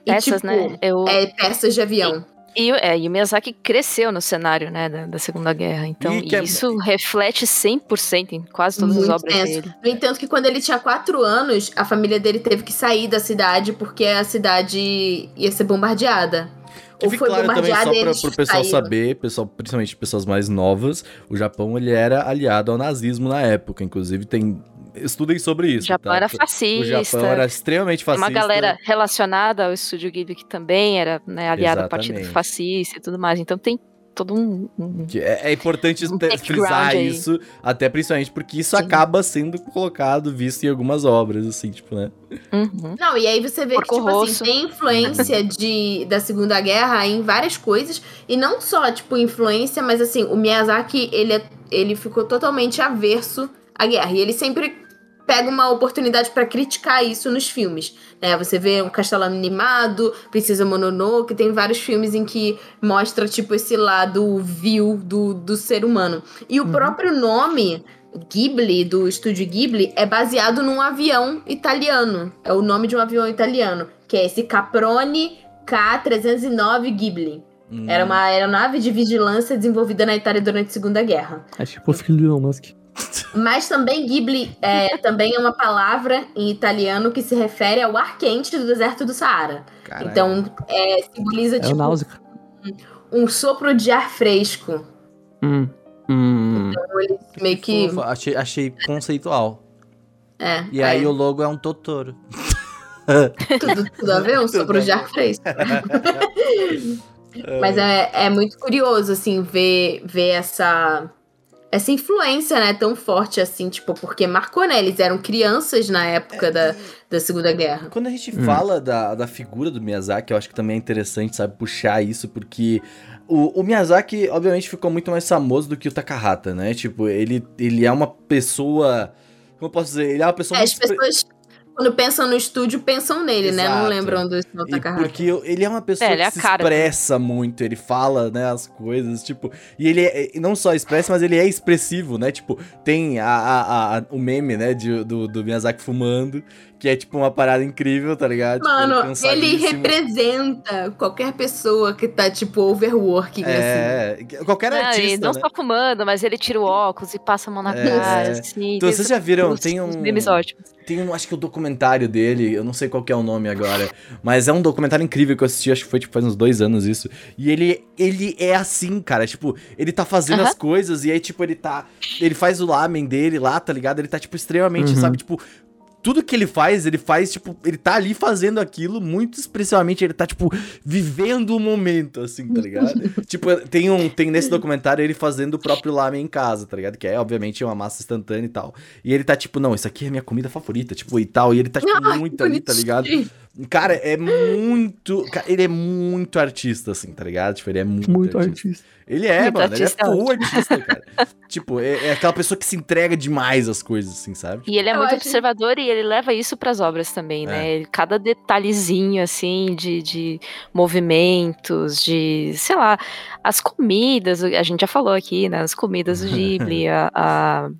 E, Peças, tipo, né? Eu, É, peças de avião. E, o- é, e o Miyazaki cresceu no cenário, né, da, da Segunda Guerra. Então, E que é- isso reflete 100% em quase todas Muito as obras tenso. dele. No entanto, que quando ele tinha quatro anos, a família dele teve que sair da cidade porque a cidade ia ser bombardeada. Que Ou fique foi claro também, bombardeada só e pra, pro pessoal saíram. saber, pessoal, principalmente pessoas mais novas, o Japão ele era aliado ao nazismo na época. Inclusive, tem. Estudem sobre O isso. Japão tá? era O fascista. Japão era extremamente Tem fascista. uma galera relacionada ao Estúdio Ghibli que também era né, aliada ao Partido. Fascista e tudo mais. Então tem todo um... um- que É, é importante Um frisar aí. isso, até principalmente porque isso Sim. acaba sendo colocado, visto em algumas obras, assim, tipo, né? Uhum. Não, e aí você vê que, Porco tipo assim, tem influência de, da Segunda Guerra em várias coisas. E não só, tipo, influência, mas assim, o Miyazaki, ele, é- ele ficou totalmente averso à guerra. E ele sempre pega uma oportunidade pra criticar isso nos filmes. Né? Você vê um Castelo Animado, Princesa Mononoke, tem vários filmes em que mostra, tipo, esse lado vil do, do ser humano. E o próprio nome Ghibli, do estúdio Ghibli, é baseado num avião italiano. É o nome de um avião italiano, que é esse Caproni K-309 Ghibli. Hum, Era uma aeronave de vigilância desenvolvida na Itália durante a Segunda Guerra. É tipo o filho do Elon Musk. Mas também Ghibli é, também é uma palavra em italiano que se refere ao ar quente do deserto do Saara. caralho. Então, é, simboliza, É tipo, Náusea. um sopro de ar fresco. Hum. Hum. Meio que... Achei, achei conceitual. É, E aí é, o logo é um Totoro. tudo, tudo a ver, um sopro de ar fresco. Mas é, é muito curioso, assim, ver, ver essa, essa influência, né, tão forte assim, tipo, porque marcou, né? Eles eram crianças na época da, da Segunda Guerra. Quando a gente Hum. fala da, da figura do Miyazaki, eu acho que também é interessante, sabe, puxar isso, porque o, o Miyazaki, obviamente, ficou muito mais famoso do que o Takahata, né? Tipo, ele, ele é uma pessoa. Como eu posso dizer? Ele é uma pessoa É, as pessoas, quando pensam no estúdio, pensam nele, né? Não Exato. lembram do Snow Takahata. porque ele é uma pessoa É, ele é que a se cara expressa muito, ele fala, né, as coisas, tipo, e ele é, não só expressa, mas ele é expressivo, né, tipo, tem a, a- a- o meme, né, de- do, do Miyazaki fumando, que é tipo uma parada incrível, tá ligado? Tipo, Mano, cansadíssimo. ele representa qualquer pessoa que tá, tipo, overworking, assim. É, qualquer Não, artista, não né? só fumando, mas ele tira o óculos e passa a mão na É. cara, assim. Então, vocês já viram, os- tem um- memes ótimos. Tem um, acho que o documentário dele, eu não sei qual que é o nome agora, mas é um documentário incrível que eu assisti, acho que foi tipo faz uns dois anos isso. E ele, ele é assim, cara, tipo, ele tá fazendo Aham. as coisas e aí, tipo, ele tá. Ele faz o lamen dele lá, tá ligado? Ele tá, tipo, extremamente, Uhum. sabe, tipo. Tudo que ele faz, ele faz, tipo, ele tá ali fazendo aquilo muito expressivamente, ele tá, tipo, vivendo o momento, assim, tá ligado? tipo, tem um, tem nesse documentário ele fazendo o próprio lamen em casa, tá ligado? Que é, obviamente, uma massa instantânea e tal. E ele tá, tipo, não, isso aqui é minha comida favorita, tipo, e tal. E ele tá, tipo, muito ali, tá ligado? Cara, é muito. Ele é muito artista, assim, tá ligado? Tipo, ele é muito, Muito artista. artista. Ele é, Muito mano, ele é artista, full artista, cara. tipo, é, é aquela pessoa que se entrega demais às coisas, assim, sabe? E ele é Eu muito acho- observador e ele leva isso pras obras também, né? Ele- Cada detalhezinho, assim, de, de movimentos, de, sei lá, as comidas, a gente já falou aqui, né? As comidas do Ghibli, a, a-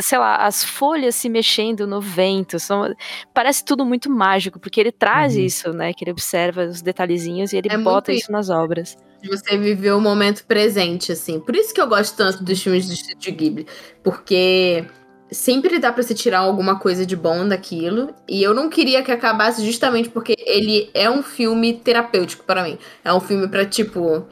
sei lá, as folhas se mexendo no vento, são, parece tudo muito mágico, porque ele traz Uhum. isso, né? Que ele observa os detalhezinhos e ele É bota isso nas obras. você viver o momento presente, assim. Por isso que eu gosto tanto dos filmes do Estúdio Ghibli. Porque sempre dá pra se tirar alguma coisa de bom daquilo. E eu não queria que acabasse justamente porque ele é um filme terapêutico para mim. É um filme pra, tipo.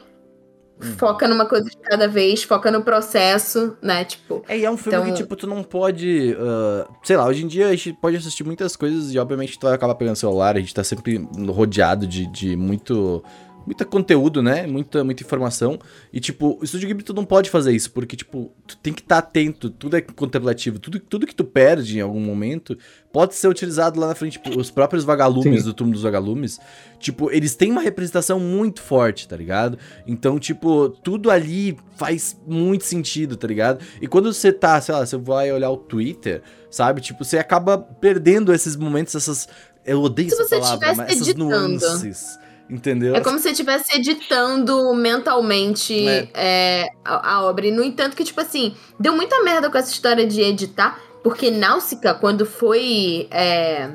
Foca numa coisa de cada vez, foca no processo, né? Tipo. É, e é um filme Então- que, tipo, tu não pode. ah, sei lá, hoje em dia a gente pode assistir muitas coisas e, obviamente, tu vai acabar pegando celular. A gente tá sempre rodeado de, de muito. Muito conteúdo, né? Muita, muita informação. E, tipo, o Estúdio Ghibli tu não pode fazer isso, porque, tipo, tu tem que estar atento, tudo é contemplativo, tudo, tudo que tu perde em algum momento pode ser utilizado lá na frente. Tipo, os próprios vagalumes Sim. do túmulo dos vagalumes, tipo, eles têm uma representação muito forte, tá ligado? Então, tipo, tudo ali faz muito sentido, tá ligado? E quando você tá, sei lá, você vai olhar o Twitter, sabe? Tipo, você acaba perdendo esses momentos, essas. Eu odeio Se essa você palavra, mas essas editando. nuances. Entendeu? É como se você estivesse editando mentalmente É. é, a, a obra. E, no entanto, que, tipo assim, deu muita merda com essa história de editar, porque Náusica, quando foi. é,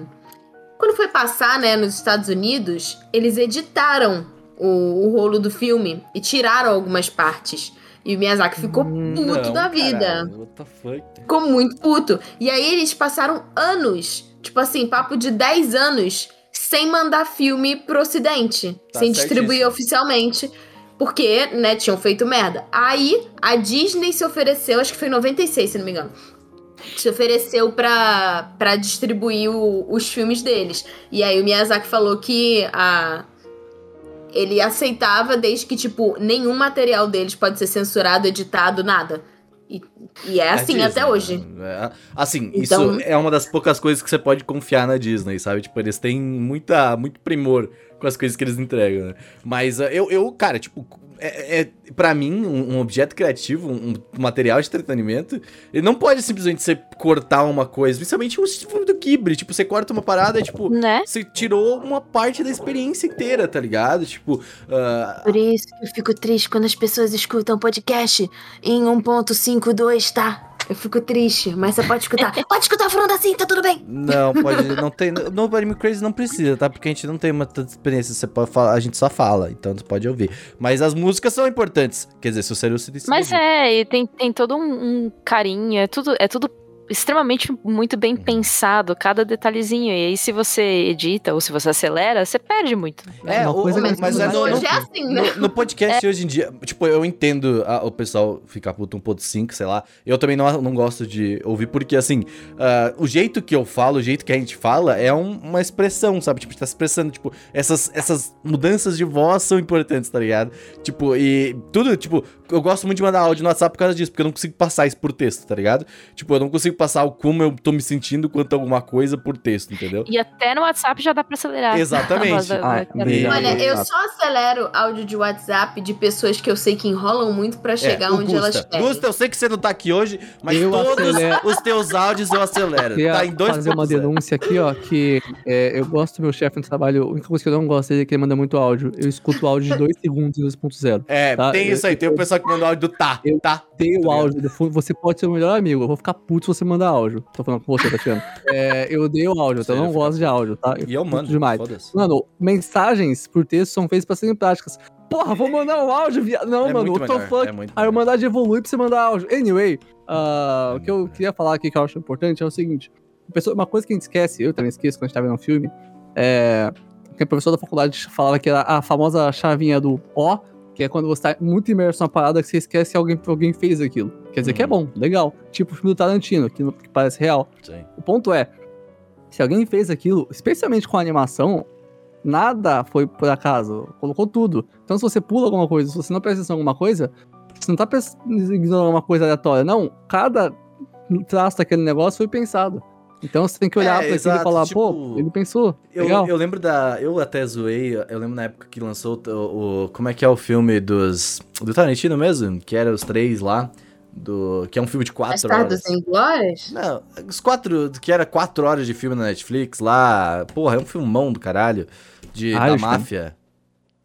quando foi passar, né, nos Estados Unidos, eles editaram o, o rolo do filme e tiraram algumas partes. E o Miyazaki ficou puto Não, da vida. caralho, what the fuck? Ficou muito puto. E aí eles passaram anos, tipo assim, papo de 10 anos, sem mandar filme pro ocidente. Tá sem distribuir certíssimo. oficialmente. Porque, né, tinham feito merda. Aí, a Disney se ofereceu, acho que foi em 96, se não me engano. Se ofereceu pra, pra distribuir o- os filmes deles. E aí o Miyazaki falou que a, ele aceitava desde que, tipo, nenhum material deles pode ser censurado, editado, nada. E, e é assim Disney, até hoje. né? É, Assim, Então- isso é uma das poucas coisas que você pode confiar na Disney, sabe? Tipo, eles têm muita, muito primor com as coisas que eles entregam, né? Mas ah, eu, eu, cara, tipo, é, é, pra mim, um, um objeto criativo, um, um material de entretenimento, ele não pode simplesmente você cortar uma coisa, principalmente o filme do Ghibli. Tipo, você corta uma parada, tipo, Né? você tirou uma parte da experiência inteira, tá ligado? Tipo, ah, Por isso que eu fico triste quando as pessoas escutam podcast em 1.52, tá? Eu fico triste, mas você pode escutar. pode escutar falando assim, tá tudo bem. Não, pode, não tem. Nobody Me Crazy não precisa, tá? Porque a gente não tem uma tanta experiência. Você pode falar, a gente só fala, então você pode ouvir. Mas as músicas são importantes. Quer dizer, se o Seru se. Mas é, e tem, tem todo um, um carinho, é tudo, é tudo extremamente muito bem pensado, cada detalhezinho. E aí, se você edita ou se você acelera, você perde muito. É, Uma o- coisa mas, mas é, no, hoje no- é assim, né? no- no podcast hoje em dia, tipo, eu entendo a- o pessoal ficar puto 1.5, sei lá. Eu também não, não gosto de ouvir, porque assim, ah, o jeito que eu falo, o jeito que a gente fala é um- uma expressão, sabe? Tipo, a gente tá se expressando, tipo, essas, essas mudanças de voz são importantes, tá ligado? Tipo, e tudo, tipo, eu gosto muito de mandar áudio no WhatsApp por causa disso, porque eu não consigo passar isso por texto, tá ligado? Tipo, eu não consigo passar o como eu tô me sentindo quanto alguma coisa por texto, entendeu? E até no WhatsApp já dá pra acelerar. Exatamente. da- da- Olha, eu só acelero áudio de WhatsApp de pessoas que eu sei que enrolam muito pra chegar É, onde Gusta. elas querem. Gusta, eu sei que você não tá aqui hoje, mas Eu todos acelero. os teus áudios eu acelero. Queria Tá em 2 fazer uma denúncia aqui, ó, que é, eu gosto do meu chefe no trabalho, a única coisa que eu não gosto dele é que ele manda muito áudio. Eu escuto áudio de 2 segundos e 2.0. É, Tá, tem eu- isso aí. Tem o pessoal que manda áudio do tá, eu- tá. Tem o Tá áudio do fundo, você pode ser o melhor amigo, eu vou ficar puto se você manda áudio. Tô falando com você, Tatiana. É, eu odeio áudio, então eu não gosto de áudio, tá? E eu mando. demais. Foda-se. Mano, mensagens por texto são feitas pra serem práticas. Porra, vou mandar um áudio, viado. Não, É mano, what the melhor, fuck? é muito Aí eu melhor. mandar de evoluir pra você mandar áudio. Anyway, ah, É o que eu muito queria falar aqui que eu acho importante é o seguinte: pessoa- uma coisa que a gente esquece, eu também esqueço quando a gente tá vendo um filme, é que a professora da faculdade falava que era a famosa chavinha do ó, que é quando você tá muito imerso na parada que você esquece que alguém, alguém fez aquilo. Quer dizer que é bom, legal. Tipo o filme do Tarantino, que, que parece real. Sim. O ponto é, se alguém fez aquilo, especialmente com a animação, nada foi por acaso, colocou tudo. Então se você pula alguma coisa, se você não presta atenção em alguma coisa, você não tá ignorando uma coisa aleatória, não. Cada traço daquele negócio foi pensado. Então você tem que olhar É, pra aquilo e falar, tipo, pô, ele pensou, Eu, legal. eu lembro da. Eu até zoei, eu lembro na época que lançou o. o- como é que é o filme dos. Do Tarantino mesmo? Que era os três lá. Do, que é um filme de quatro horas. Não, os quatro. Que era quatro horas de filme na Netflix lá. Porra, é um filmão do caralho. De, da máfia.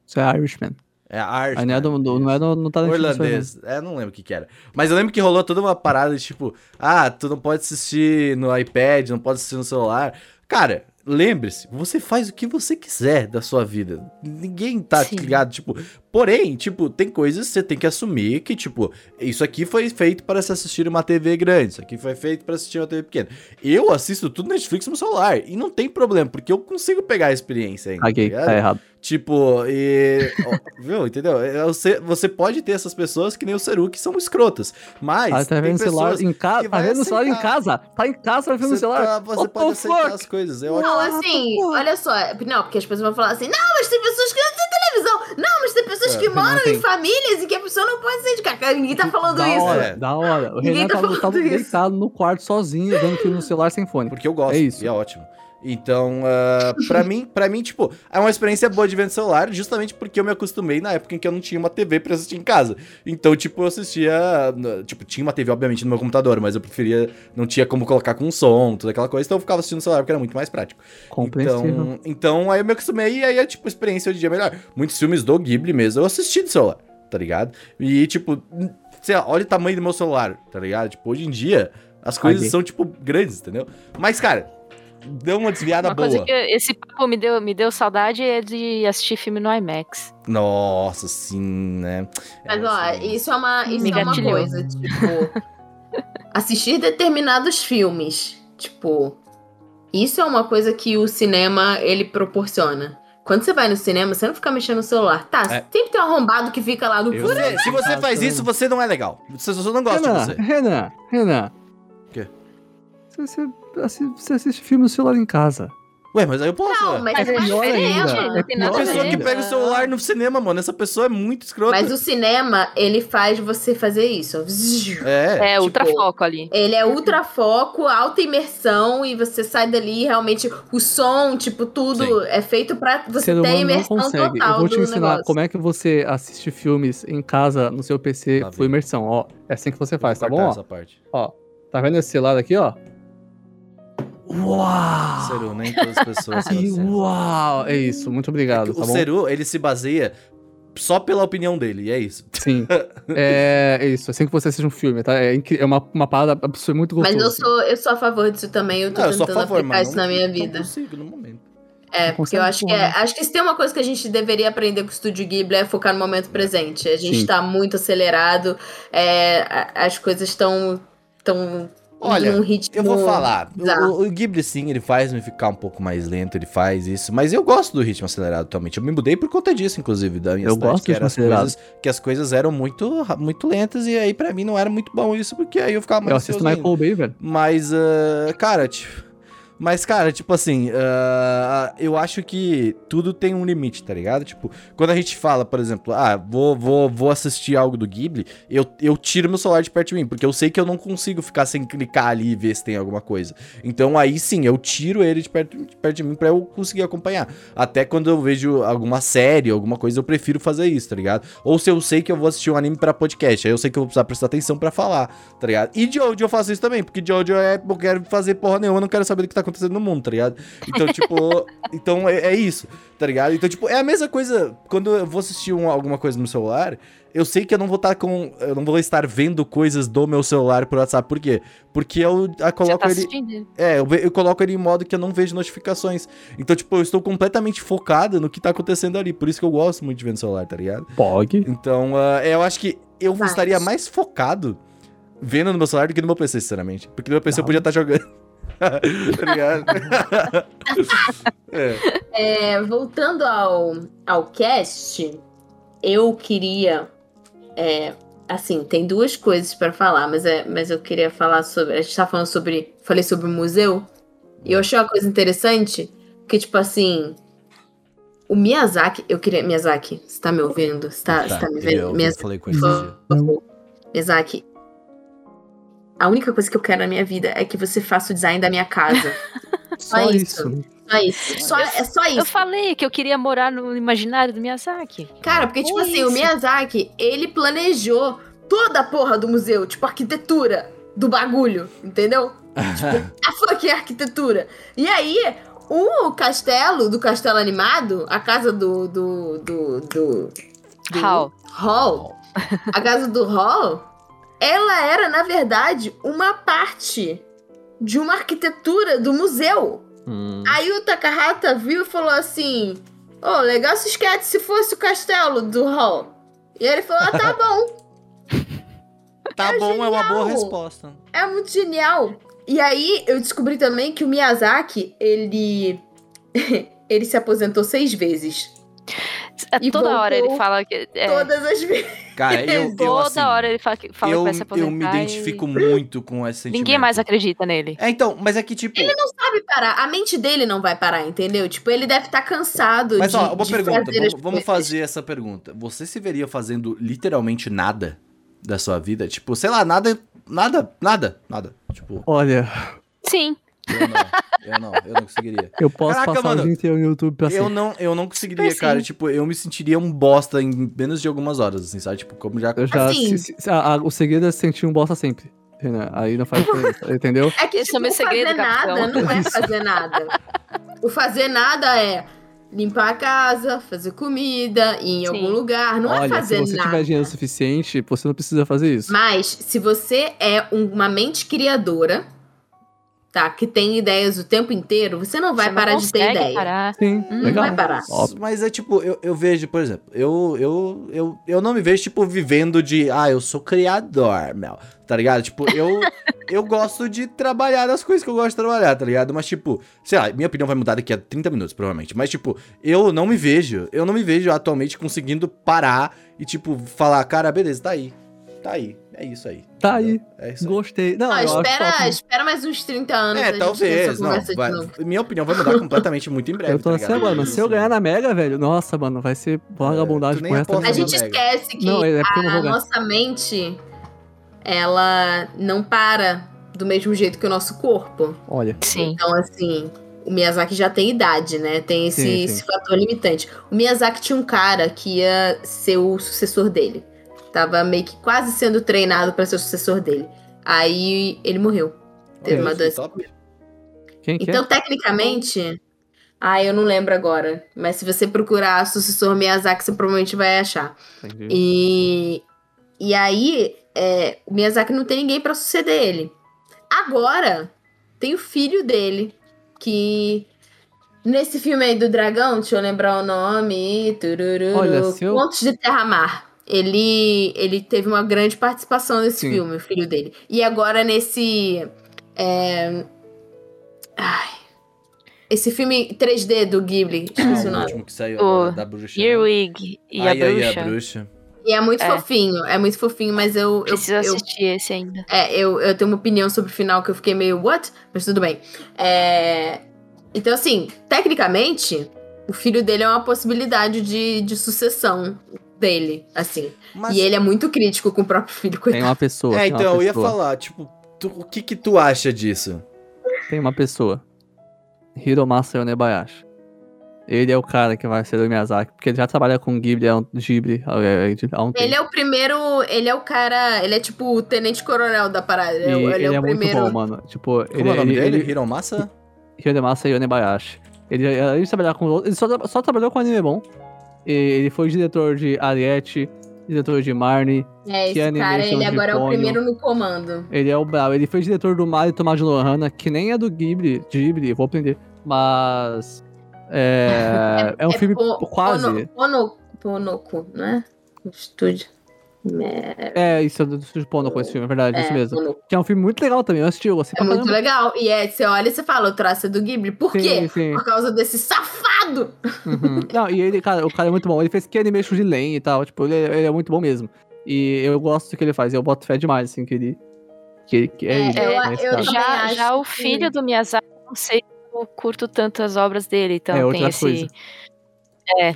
Isso é Irishman. É a arte. Aí não é, do, do- não é isso aí, não. Irlandês. É, não lembro o que que era. Mas eu lembro que rolou toda uma parada de tipo, ah, tu não pode assistir no iPad, não pode assistir no celular. Cara, lembre-se, você faz o que você quiser da sua vida. Ninguém tá Sim. ligado, tipo. Porém, tipo, tem coisas que você tem que assumir que, tipo, isso aqui foi feito para se assistir uma TV grande, isso aqui foi feito para assistir uma TV pequena. Eu assisto tudo Netflix no celular e não tem problema, porque eu consigo pegar a experiência ainda. Caguei, ligado? tá errado. Tipo, e. viu, entendeu? É, Você, você pode ter essas pessoas que nem o Seru, que são escrotas. Mas. Ah, tá tem vendo o celular pessoas em casa? Tá vendo o celular em casa? Tá em casa, tá vendo o Você, celular? tá- você What pode aceitar fuck? as coisas. Eu acho. Não, Ah, assim, porra. olha só. Não, porque as pessoas vão falar assim, não, mas tem pessoas que não têm televisão. Não, mas tem pessoas É, que moram tem. em famílias e que a pessoa não pode sair de casa. Ninguém tá falando da isso. Hora, É. Da hora, O Ninguém Renan tá tava, falando tava isso. deitado no quarto sozinho, vendo filme no celular sem fone. Porque eu gosto. É isso. E é ótimo. Então, ah, pra mim, para mim, tipo, é uma experiência boa de ver no celular, justamente porque eu me acostumei na época em que eu não tinha uma TV pra assistir em casa. Então, tipo, eu assistia. Tipo, tinha uma TV, obviamente, no meu computador, mas eu preferia. Não tinha como colocar com som, toda aquela coisa, então eu ficava assistindo no celular porque era muito mais prático. Então, então, aí eu me acostumei e aí a tipo, experiência hoje em dia é melhor. Muitos filmes do Ghibli mesmo eu assisti no celular, tá ligado? E, tipo, sei lá, olha o tamanho do meu celular, tá ligado? Tipo, hoje em dia, as coisas Caguei. são, tipo, grandes, entendeu? Mas, cara, deu uma desviada Uma boa. coisa que esse papo me deu, me deu saudade é de assistir filme no IMAX. Nossa, sim, né? Mas, É, ó, sim. isso é uma, isso Me é uma coisa, tipo. assistir determinados filmes. Tipo. Isso é uma coisa que o cinema ele proporciona. Quando você vai no cinema, você não fica mexendo no celular. Tá, É. sempre tem um arrombado que fica lá no. Eu- Você- se você faz isso, você não é legal. Você só não gosta Renan, de você. Renan, Renan. O quê? Você, você, você assiste filme no celular em casa. Ué, mas aí eu posso. Não, ué. mas É é, pior diferente. ainda, é pior A pessoa que pega o celular no cinema, mano, essa pessoa é muito escrota. Mas o cinema, ele faz você fazer isso. É, É, tipo, ultra foco ali. Ele é ultra foco, alta imersão e você sai dali realmente o som, tipo, tudo Sim. é feito pra você Ser ter não imersão consegue. total Eu vou te do ensinar negócio. como é que você assiste filmes em casa no seu PC Tá com vendo. imersão. Ó, é assim que você faz, tá bom? Ó, ó, tá vendo esse celular aqui, ó? Uau! Seru, nem todas as pessoas assim. uau! É isso, muito obrigado, o tá bom? Seru, ele se baseia só pela opinião dele, e é isso. Sim. É, é isso, assim que você assiste um filme, tá? É, é uma, uma parada absurda, muito gostosa. Mas eu sou, eu sou a favor disso também, eu tô Não, eu tentando favor, aplicar isso não, na minha não vida. consigo no momento. É, Não porque eu acho que, é, acho que se tem uma coisa que a gente deveria aprender com o Estúdio Ghibli é focar no momento presente. A gente Sim. tá muito acelerado, é, as coisas estão tão Olha, num ritmo Eu vou falar, o, o Ghibli sim, ele faz me ficar um pouco mais lento, ele faz isso, mas eu gosto do ritmo acelerado atualmente. Eu me mudei por conta disso, inclusive, da minha Eu cidade, gosto que, era ritmo as acelerado. coisas, que as coisas eram muito, muito lentas e aí pra mim não era muito bom isso, porque aí eu ficava mais Eu assisto. Michael Bay, velho. Mas, ah, cara, tipo. Mas, cara, tipo assim, ah, eu acho que tudo tem um limite, tá ligado? Tipo, quando a gente fala, por exemplo, ah, vou, vou, vou assistir algo do Ghibli, eu, eu tiro meu celular de perto de mim, porque eu sei que eu não consigo ficar sem clicar ali e ver se tem alguma coisa. Então aí sim, eu tiro ele de perto de, perto de mim pra eu conseguir acompanhar. Até quando eu vejo alguma série, alguma coisa, eu prefiro fazer isso, tá ligado? Ou se eu sei que eu vou assistir um anime pra podcast, aí eu sei que eu vou precisar prestar atenção pra falar, tá ligado? E Jojo eu faço isso também, porque Jojo é, eu quero fazer porra nenhuma, eu não quero saber do que tá acontecendo no mundo, tá ligado? Então, tipo, então é, é isso, tá ligado? Então, tipo, é a mesma coisa quando eu vou assistir um- alguma coisa no celular, eu sei que eu não vou estar com. Eu não vou estar vendo coisas do meu celular por WhatsApp. Por quê? Porque eu Você coloco tá ele. assistindo? É, eu, eu coloco ele em modo que eu não vejo notificações. Então, tipo, eu estou completamente focado no que tá acontecendo ali. Por isso que eu gosto muito de ver no celular, tá ligado? Pog. Então, ah, eu acho que eu Vai. estaria mais focado vendo no meu celular do que no meu PC, sinceramente. Porque no meu PC eu Não. podia estar jogando. tá ligado? é. É, voltando ao, ao cast, eu queria. é, assim, tem duas coisas pra falar, mas, é, mas eu queria falar sobre. A gente tá falando sobre. Falei sobre o museu. E eu achei uma coisa interessante, que, tipo assim. O Miyazaki, eu queria. Miyazaki, você tá me ouvindo? Você tá, você tá me vendo? eu Miyazaki, falei com ele. Miyazaki. A única coisa que eu quero na minha vida é que você faça o design da minha casa. Só isso. isso. Só isso. Só, é só isso. Eu falei que eu queria morar no imaginário do Miyazaki. Cara, porque, tipo É assim, o isso. Miyazaki, ele planejou toda a porra do museu, tipo, a arquitetura do bagulho, entendeu? A fucking arquitetura. E aí, o castelo, do castelo animado, a casa do. do. do. do, do Hal. Hall, a casa do Hall, ela era, na verdade, uma parte de uma arquitetura do museu. Hum. Aí o Takahata viu e falou assim: Ô, legal se esquece se fosse o castelo do Hall. E ele falou: ah, tá bom, Tá bom, é uma boa genial. resposta. é muito genial. E aí eu descobri também que o Miyazaki, ele. ele se aposentou seis vezes. É, E toda hora ele fala que. É, Todas as vezes. Cara, eu, eu toda assim, hora ele fala que, fala eu, que vai se aposentar. eu me e identifico muito com esse sentimento. Ninguém mais acredita nele. É, então, mas é que tipo... sabe parar. A mente dele não vai parar, entendeu? Tipo, ele deve estar cansado Mas de. ó, uma de pergunta, fazer vamos, vamos fazer essa pergunta. Você se veria fazendo literalmente nada da sua vida? Tipo, sei lá, nada, nada, nada, nada. Tipo, Olha, Sim. Eu não, eu não, eu não conseguiria. eu posso Caraca, passar mano. o dia inteiro no YouTube pra Eu sempre. não, eu não conseguiria, Super cara. Tipo, eu me sentiria um bosta em menos de algumas horas, assim, sabe? Tipo, como já... Eu já. Assim. se- se- a- a- o segredo é sentir um bosta sempre. Renan. Aí não faz diferença, entendeu? É que tipo, é o meu o fazer segredo, nada não é fazer nada. O fazer nada é limpar a casa, fazer comida, ir em Sim. algum lugar. Não é Olha, se fazer você nada. tiver dinheiro suficiente, você não precisa fazer isso. Mas se você é um- uma mente criadora, tá? Que tem ideias o tempo inteiro, você não vai Você não parar de ter ideia. Parar. Sim, Hum, legal. vai parar. Óbvio. Mas é tipo, eu, eu vejo, por exemplo, eu, eu, eu, eu não me vejo, tipo, vivendo de, ah, eu sou criador, meu, tá ligado? Tipo, eu, eu gosto de trabalhar nas coisas que eu gosto de trabalhar, tá ligado? Mas, tipo, sei lá, minha opinião vai mudar daqui a 30 minutos, provavelmente. Mas, tipo, eu não me vejo, eu não me vejo atualmente conseguindo parar e, tipo, falar, cara, beleza, tá aí, tá aí, é isso aí. Tá aí. É isso aí. Gostei. Não, acho espera, espera mais uns 30 anos. a É, gente talvez, não, conversa vai- de novo. minha opinião vai mudar completamente muito em breve, Eu tô tá assim, mano. Se eu ganhar na Mega, velho, nossa, mano, vai ser vagabundagem nem com essa A gente esquece que Não, é a nossa mente, ela não para do mesmo jeito que o nosso corpo. Olha, Sim. Então, assim, o Miyazaki já tem idade, né? Tem esse, Sim, sim. esse fator limitante. O Miyazaki tinha um cara que ia ser o sucessor dele. Tava meio que quase sendo treinado pra ser o sucessor dele. Aí ele morreu. Teve Olha, uma doença. top. quem que Então, é? tecnicamente. Ah, eu não lembro agora. Mas se você procurar sucessor Miyazaki, você provavelmente vai achar. Entendi. E, e aí, é, o Miyazaki não tem ninguém pra suceder ele. Agora, tem o filho dele, que nesse filme aí do dragão, deixa eu lembrar o nome, turururu, Olha, se eu- Contos de Terra-Mar. Ele, ele teve uma grande participação nesse Sim. filme, o filho dele. E agora nesse... é, ai, esse filme 3D do Ghibli, esqueci o Ah, o nome. último que saiu O da bruxa. né? Earwig e Ai, a ai, bruxa. a bruxa. E é muito É. fofinho, é muito fofinho, mas eu, eu, Preciso eu, assistir esse ainda. é, eu, eu tenho uma opinião sobre o final que eu fiquei meio, what? Mas tudo bem. É, Então, assim, tecnicamente, o filho dele é uma possibilidade de, de sucessão dele, assim. Mas, E ele é muito crítico com o próprio filho, Tem coitado. uma pessoa. é, tem então, eu ia pessoa, falar, tipo, tu- o que que tu acha disso? Tem uma pessoa. Hiromasa Yonebayashi. Ele é o cara que vai ser o Miyazaki, porque ele já trabalha com Ghibli há um, Ghibli, há, é, um tempo. Ele é o primeiro, ele é o cara, ele é tipo o tenente coronel da parada. Ele, é o- E ele ele é é, o muito primeiro. bom, mano. Tipo, Como ele, é o nome ele, dele? ele- Hiromasa? Hiromasa Yonebayashi. Ele, de trabalhar com ele só, só trabalhou com anime bom. Ele foi diretor de Ariete, diretor de Marnie. É, esse cara, ele agora é o Ponyo. primeiro no comando. Ele é o. Ele foi diretor do Mario Tomás de Lohana, que nem é do Ghibli, Ghibli, vou aprender. Mas. É, é um filme Po- quase. Pono, Ponoku, não é? O estúdio. É, É, isso é do Pono com esse filme, é verdade, isso é, mesmo. Ponoku. Que é um filme muito legal também, eu assisti, eu gostei É muito caramba. legal. E é, você olha e você fala, o traço é do Ghibli. Por Sim, quê? sim. Por causa desse safado! Uhum. Não, e ele, cara, o cara é muito bom. Ele fez que animation de Len e tal, tipo, ele, é- ele é muito bom mesmo. E eu gosto do que ele faz, eu boto fé demais, assim, que ele. Que, que é, É, ele, eu- né, eu Já, já o que- filho do Miyazaki, não sei se eu curto tanto as obras dele, então É tem outra esse. coisa. É.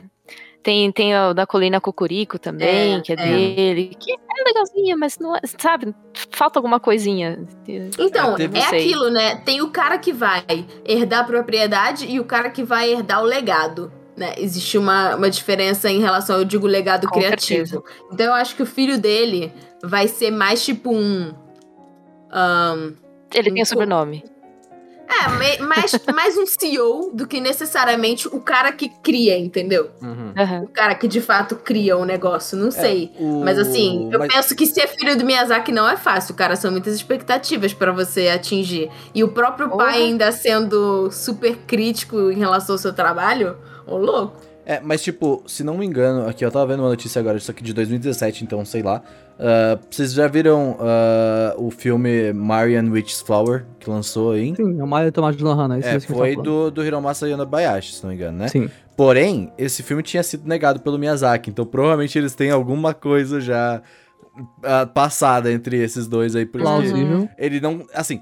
Tem, tem o da Colina Cocurico também, É, que é, é. dele, que é legalzinha, mas não é, sabe, falta alguma coisinha. Então, É, é aquilo, né? Tem o cara que vai herdar a propriedade e o cara que vai herdar o legado. Né? Existe uma, uma diferença em relação, eu digo, legado Com criativo. Então eu acho que o filho dele vai ser mais tipo um. ahn, Ele tem Um o sobrenome. É, mais, mais um CEO do que necessariamente o cara que cria, entendeu? Uhum. O cara que de fato cria o negócio, não sei. O- Mas assim, eu mas- penso que ser filho do Miyazaki não é fácil, cara. São muitas expectativas pra você atingir. E o próprio Porra. pai ainda sendo super crítico em relação ao seu trabalho, ô louco. É, mas tipo, se não me engano, aqui eu tava vendo uma notícia agora, isso aqui de 2017, então sei lá. Ah, vocês já viram ah, o filme Marian Witch's Flower, que lançou em. Sim, é o Mario Tomás de Lohana, esse É, eu foi do, do Hiromasa Yanabayashi, se não me engano, né? Sim. Porém, esse filme tinha sido negado pelo Miyazaki, então provavelmente eles têm alguma coisa já ah, passada entre esses dois aí, Plausível. ele não. Assim.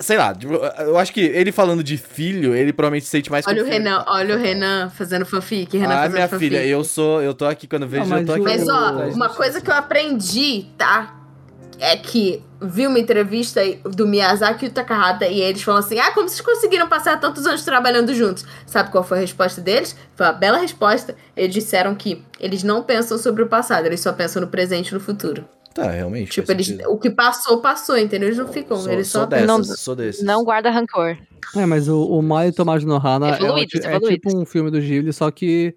Sei lá, tipo, eu acho que ele falando de filho, ele provavelmente se sente mais Olha o. Renan, olha o Renan fazendo fanfic. Renan Ah, fazendo minha fanfic. filha, eu sou. Eu tô aqui quando vejo, Não, eu tô mas aqui. o- Mas ó, uma coisa que eu aprendi, tá? É que vi uma entrevista do Miyazaki e o Takahata e eles falam assim: Ah, como vocês conseguiram passar tantos anos trabalhando juntos? Sabe qual foi a resposta deles? Foi uma bela resposta. Eles disseram que eles não pensam sobre o passado, eles só pensam no presente e no futuro. Tá, realmente. Tipo, eles, sentido. o que passou, passou, entendeu? Eles não ficam, Sou, eles sou só dessas, Não- sou desses. Não guarda rancor. É, mas o, o Mario Tomás de Lohana é, o Evoluídos, ti- é evoluídos. tipo um filme do Ghibli, só que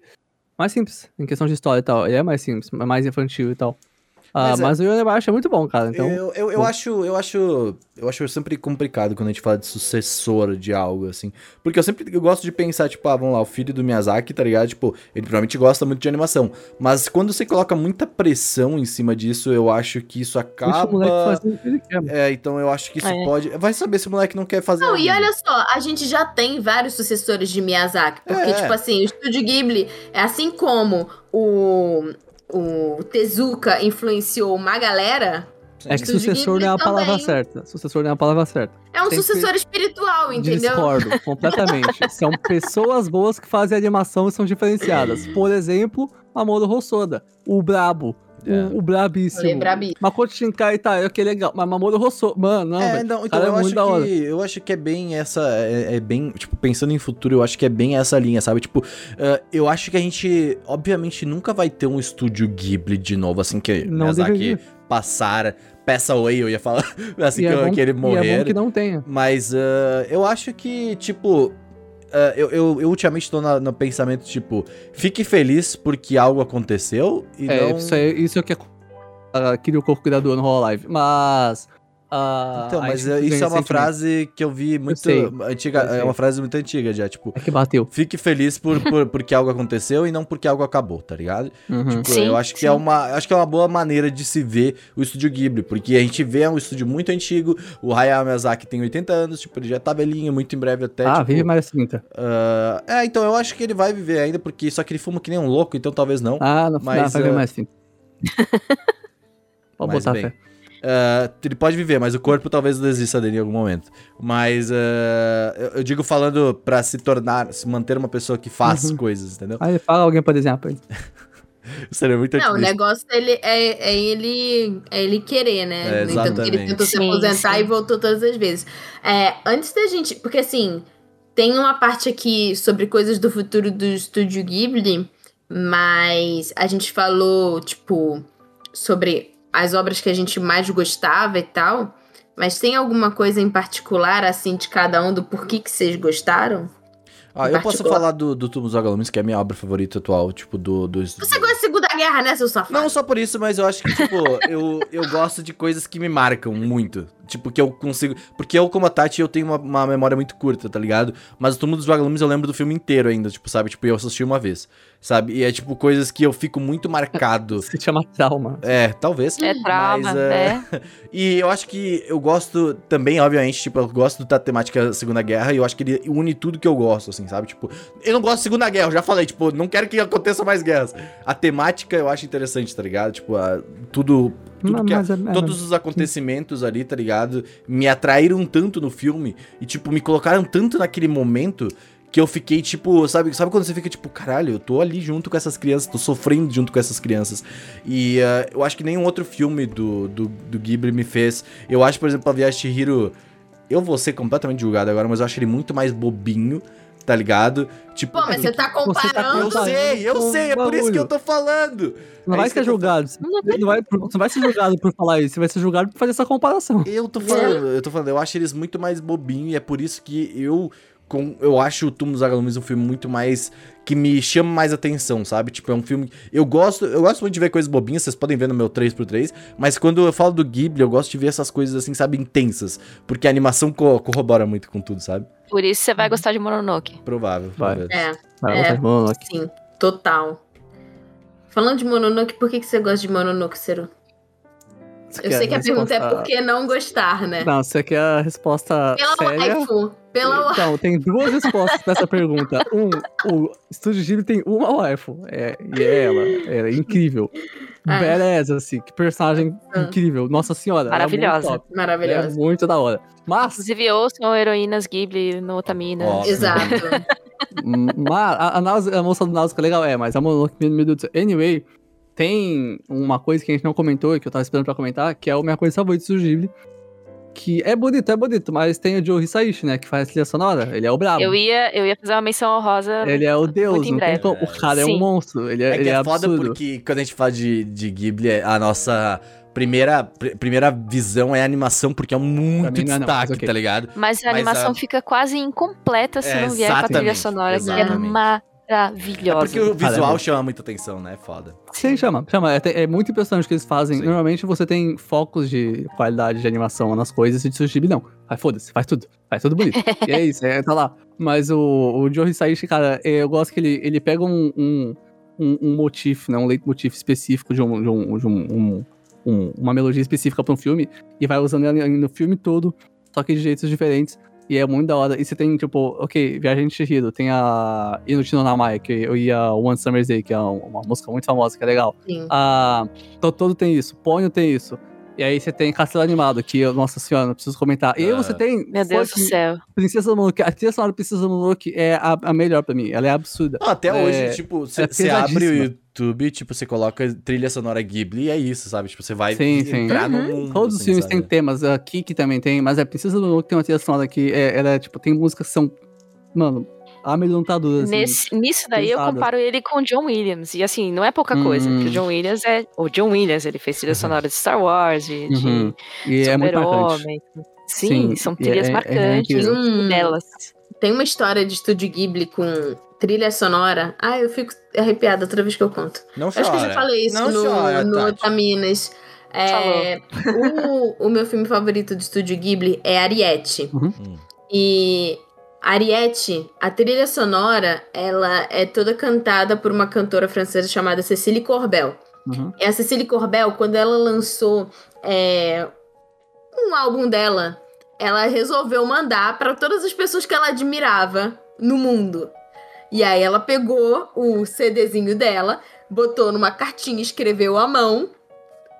mais simples, em questão de história e tal. Ele é mais simples, é mais infantil e tal. Ah, Mas mas, é- o é muito bom, cara. Então, eu, eu, eu acho, eu acho, eu acho sempre complicado quando a gente fala de sucessor de algo assim, porque eu sempre eu gosto de pensar tipo, ah, vamos lá, o filho do Miyazaki, tá ligado? Tipo, ele provavelmente gosta muito de animação, mas quando você coloca muita pressão em cima disso, eu acho que isso deixa o moleque acaba fazer o que ele quer. É, então eu acho que isso É. pode. Vai saber se o moleque não quer fazer. Não, e olha só, a gente já tem vários sucessores de Miyazaki. Porque, É. tipo assim, o Estúdio Ghibli é assim como o, o Tezuka influenciou uma galera, É que sucessor não é a palavra também. certa. Sucessor não é a palavra certa. é um Tem que- sucessor espiritual, entendeu? Discordo completamente. São pessoas boas que fazem animação e são diferenciadas. Por exemplo, Mamoru Hosoda, o brabo, É. o, o brabíssimo. Falei, brabi. Makoto Shinkai tá, ok, legal. Mas Mamoru Hosoda, mano, não, É, não, então cara é eu acho muito da hora. que eu acho que é bem essa é, é bem, tipo, pensando em futuro, eu acho que é bem essa linha, sabe? Tipo, eh, eu acho que a gente obviamente nunca vai ter um estúdio Ghibli de novo assim que Não Miyazaki passar, peça away, eu ia falar assim E que, é bom- que ele E é morrer. bom que não tenha. Mas eh, eu acho que, tipo. Eh, eu, eu, eu ultimamente na- no pensamento, tipo, fique feliz porque algo aconteceu e É, não. isso, é, isso é o que é, uh, queria o corpo cuidador no Hololive. Mas. Ah, Então, mas eh, ganha isso é uma frase que eu vi muito sei, antiga, eu sei. é uma frase muito antiga já, tipo, É que bateu. fique feliz por, por porque algo aconteceu e não porque algo acabou, tá ligado? Uhum. Tipo, Sim, eu acho que sim. é uma, acho que é uma boa maneira de se ver o estúdio Ghibli, porque a gente vê é um estúdio muito antigo, o Hayao Miyazaki tem 80 anos, tipo, ele já tá velhinho, muito em breve até, ah, tipo, vive mais 30. ah, é, então eu acho que ele vai viver ainda, porque só que ele fuma que nem um louco, então talvez não. Ah, não, Mas, não vai ver ah, mais 30. Pode mas botar bem. fé. Ah, ele pode viver, mas o corpo talvez desista dele em algum momento. Mas ah, eu, eu digo falando pra se tornar, se manter uma pessoa que faz Uhum. coisas, entendeu? Aí fala alguém pra desenhar pra ele. Seria muito Não, o negócio ele é, é ele é ele querer, né? É, que ele exatamente. tentou se aposentar sim. e voltou todas as vezes. É, antes da gente. Porque assim, tem uma parte aqui sobre coisas do futuro do estúdio Ghibli, mas a gente falou, tipo, sobre as obras que a gente mais gostava e tal. Mas tem alguma coisa em particular, assim, de cada um, do porquê que vocês gostaram? Ah, em eu posso falar do, do Túmulos Vagalumes, que é a minha obra favorita atual, tipo, do... do... Você gosta de Segunda Guerra guerra, né, seu safado? Não só por isso, mas eu acho que, tipo, eu, eu gosto de coisas que me marcam muito. Tipo, que eu consigo. Porque eu, como a Tati, eu tenho uma, uma memória muito curta, tá ligado? Mas o Túmulo dos Vagalumes eu lembro do filme inteiro ainda, tipo, sabe? Tipo, eu assisti uma vez, sabe? E é, tipo, coisas que eu fico muito marcado. Se chama trauma. É, talvez. É trauma, Mas, é, né? E eu acho que eu gosto também, obviamente, tipo, eu gosto da temática Segunda Guerra e eu acho que ele une tudo que eu gosto, assim, sabe? Tipo, eu não gosto de Segunda Guerra, eu já falei, tipo, não quero que aconteça mais guerras. A temática eu acho interessante, tá ligado? Tipo, a- tudo. Tudo Mas- que é- mas é- é- todos os acontecimentos ali, tá ligado? Me atraíram tanto no filme e, tipo, me colocaram tanto naquele momento que eu fiquei, tipo, sabe, sabe quando você fica, tipo, caralho, eu tô ali junto com essas crianças, tô sofrendo junto com essas crianças. E ah, eu acho que nenhum outro filme do, do, do Ghibli me fez. Eu acho, por exemplo, a Viagem de Chihiro. Eu vou ser completamente julgado agora, mas eu acho ele muito mais bobinho, tá ligado? Tipo. Pô, mas você tá Você tá comparando. Eu sei, eu sei, é por isso que eu tô falando. Não É vai ser eu tô- julgado. Você não vai, você não vai ser julgado por falar isso. Você vai ser julgado por fazer essa comparação. Eu tô falando, eu tô falando, eu acho eles muito mais bobinhos e é por isso que eu com, eu acho o Túmulo dos Vagalumes um filme muito mais que me chama mais atenção, sabe? Tipo, é um filme eu gosto, eu gosto muito de ver coisas bobinhas, vocês podem ver no meu 3x3, mas quando eu falo do Ghibli, eu gosto de ver essas coisas assim, sabe, intensas, porque a animação co- corrobora muito com tudo, sabe? Por isso você vai gostar de Mononoke. Provável. Vai. provável. É, Vai, É. gostar de Mononoke. sim, total. Falando de Mononoke, por que, que você gosta de Mononoke, Seru? Você Eu sei que a pergunta é por que não gostar, né? Não, você quer a resposta Pela séria? waifu. Pela Então, tem duas respostas pra essa pergunta. Um, o Estúdio Ghibli tem uma waifu. É, e é ela. Ela é incrível. Ah. Beleza, assim, que personagem Ah. incrível. Nossa senhora. é muito Maravilhosa. top. É Maravilhosa. muito da hora. Mas, Inclusive, ouçam heroínas Ghibli no Otamina. Exato. mas a, a, a moça do Náusea é legal, é, mas a Mononoke, meu Deus do céu. Anyway, tem uma coisa que a gente não comentou e que eu tava esperando pra comentar, que é a minha coisa favorita do Ghibli. Que é bonito, é bonito, mas tem o Joe Hisaishi, né, que faz a trilha sonora. Ele é o brabo. Eu ia, eu ia fazer uma menção honrosa. Ele é o deus, não como. O cara é um Sim. monstro. Ele é, É ele que é, é foda absurdo. porque quando a gente fala de, de Ghibli, é a nossa primeira, pr- primeira visão é a animação, porque é muito não é não, destaque, mas ok. tá ligado? Mas a Mas animação a- fica quase incompleta se É, não vier com a trilha sonora, que é É maravilhosa. porque o é visual chama muita atenção, né? Foda. Sim, chama, chama. É, é muito impressionante o que eles fazem. Sim. Normalmente você tem focos de qualidade de animação nas coisas e de Ghibli não. Vai, foda-se, faz tudo. Faz tudo bonito. e é isso, é, tá lá. Mas o, o Joe Hisaishi, cara, é, eu gosto que ele, ele pega um, um, um, um motif, né, um leitmotiv específico de, um, de, um, de um, um- um- uma melodia específica pra um filme e vai usando ela no filme todo, só que de jeitos diferentes. E é muito da hora. E você tem, tipo, ok, Viagem de Chihiro, tem a Inuchi no Namae, que eu ia One Summer's Day, que é uma música muito famosa, que é legal. Sim. A Totoro tem isso, Ponyo tem isso. E aí você tem Castelo Animado, que, eu- nossa senhora, não preciso comentar. E aí Ah. você tem. Meu Deus do céu. Princesa Mononoke. A trilha sonora Princesa Mononoke é a, a melhor pra mim. Ela é absurda. Não, até É, hoje, tipo, você é abre o. YouTube, tipo, você coloca trilha sonora Ghibli e é isso, sabe? Tipo, você vai Sim, sim. entrar no Uhum. mundo. Todos os assim, filmes sabe? têm temas. A Kiki também tem, mas a Princesa Mononoke tem uma trilha sonora que é, ela é, tipo, tem músicas que são. Mano, amedrontadoras. assim. Nesse, nisso daí eu pesada. comparo ele com o John Williams. E assim, não é pouca coisa. Hum. Porque o John Williams é. O John Williams, ele fez trilha sonora de Star Wars, de, de Uhum. E é. Super-Homem. Sim, Sim, são trilhas é- é marcantes. Hum. delas. Tem uma história de estúdio Ghibli com trilha sonora. Ah, eu fico arrepiada toda vez que eu conto. Não Acho que eu já falei isso Não no, chora, no. Otaminas. É, o, o meu filme favorito do estúdio Ghibli é Ariete. Uhum. Hum. E Ariete, a trilha sonora, ela é toda cantada por uma cantora francesa chamada Cecília Corbel. Uhum. E a Cecília Corbel, quando ela lançou é, um álbum dela, ela resolveu mandar para todas as pessoas que ela admirava no mundo. E aí ela pegou o CDzinho dela, botou numa cartinha, escreveu à mão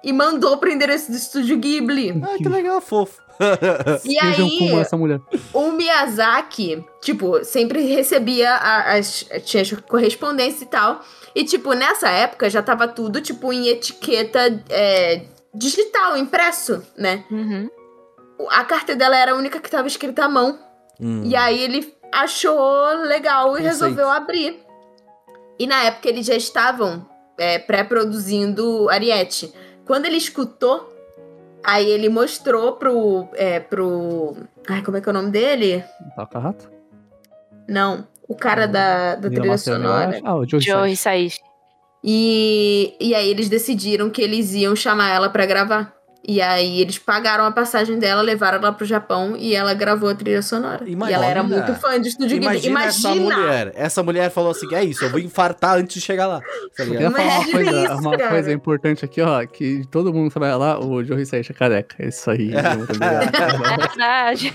e mandou pro endereço do estúdio Ghibli. Ah, que legal, fofo. E aí, como essa mulher. o Miyazaki, tipo, sempre recebia as, tinha as correspondência e tal. E, tipo, nessa época já tava tudo, tipo, em etiqueta é, digital, impresso, né? Uhum. A carta dela era a única que tava escrita à mão. Hum. E aí ele achou legal e Conceito. resolveu abrir. E na época eles já estavam é, pré-produzindo Ariete. Quando ele escutou, aí ele mostrou pro. É, pro. Ai, como é que é o nome dele? Toca rato. Não, o cara da, da trilha sonora. Ah, o Joe Joe. Hisaishi. E, e aí eles decidiram que eles iam chamar ela pra gravar. E aí eles pagaram a passagem dela, levaram ela pro Japão e ela gravou a trilha sonora. e ela era Imagina. muito fã de Estúdio Ghibli. Imagina, essa mulher. Essa mulher falou assim: é isso, eu vou infartar antes de chegar lá. Tá Eu queria falar uma Imagina coisa, isso, uma cara. coisa importante aqui, ó, que todo mundo trabalha lá, o Joe Hisaishi é careca. É isso aí. É verdade.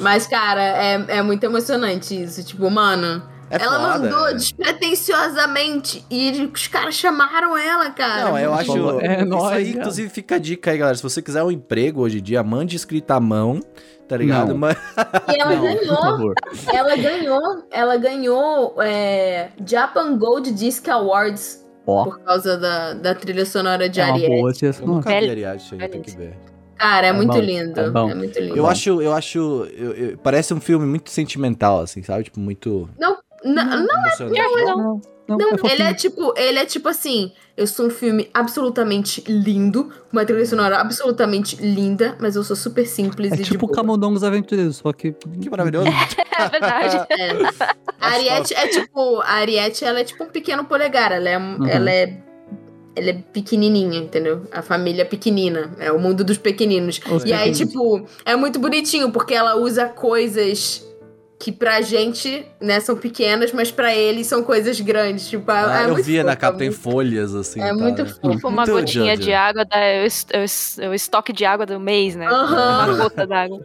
Mas, cara, é, é muito emocionante isso. Tipo, mano, É ela foda, mandou né? despretensiosamente e os caras chamaram ela, cara. Não, eu acho. É isso nóis, aí, cara. inclusive, fica a dica aí, galera. Se você quiser um emprego hoje em dia, mande escrito à mão, tá ligado? Não. Mas- E ela Não, por ganhou, favor. ela ganhou, ela ganhou é, Japan Gold Disc Awards Ó, por causa da, da trilha sonora de é uma Ariete. boa Eu nunca vi Ariadne, aí, tem que ver. Cara, é, É muito bom, lindo. é bom. muito lindo. Eu acho, eu acho. eu- eu- parece um filme muito sentimental, assim, sabe? Tipo, muito Não, não, emocionante. Não, Não, não, Não, é fofinho. ele é tipo, ele é tipo assim, eu sou um filme absolutamente lindo, com uma trilha sonora absolutamente linda, mas eu sou super simples É e de tipo. Camundongos Aventureiros, só que... Que maravilhoso. É verdade. É. A Ariete é tipo, a Ariete, ela é tipo um pequeno polegar, ela é, um- Uhum. ela é ela é pequenininha, entendeu? A família é pequenina, é o mundo dos pequeninos. Os e aí, tipo, é muito bonitinho, porque ela usa coisas que pra gente, né, são pequenas, mas pra eles são coisas grandes. Tipo, é, Ah, é eu muito via na capa, tem muito- folhas, assim. É tá, muito né? fofo. Uma Muito gotinha de água, da, é o, é o es- é o estoque de água do mês, né? Aham. Uma gota d'água.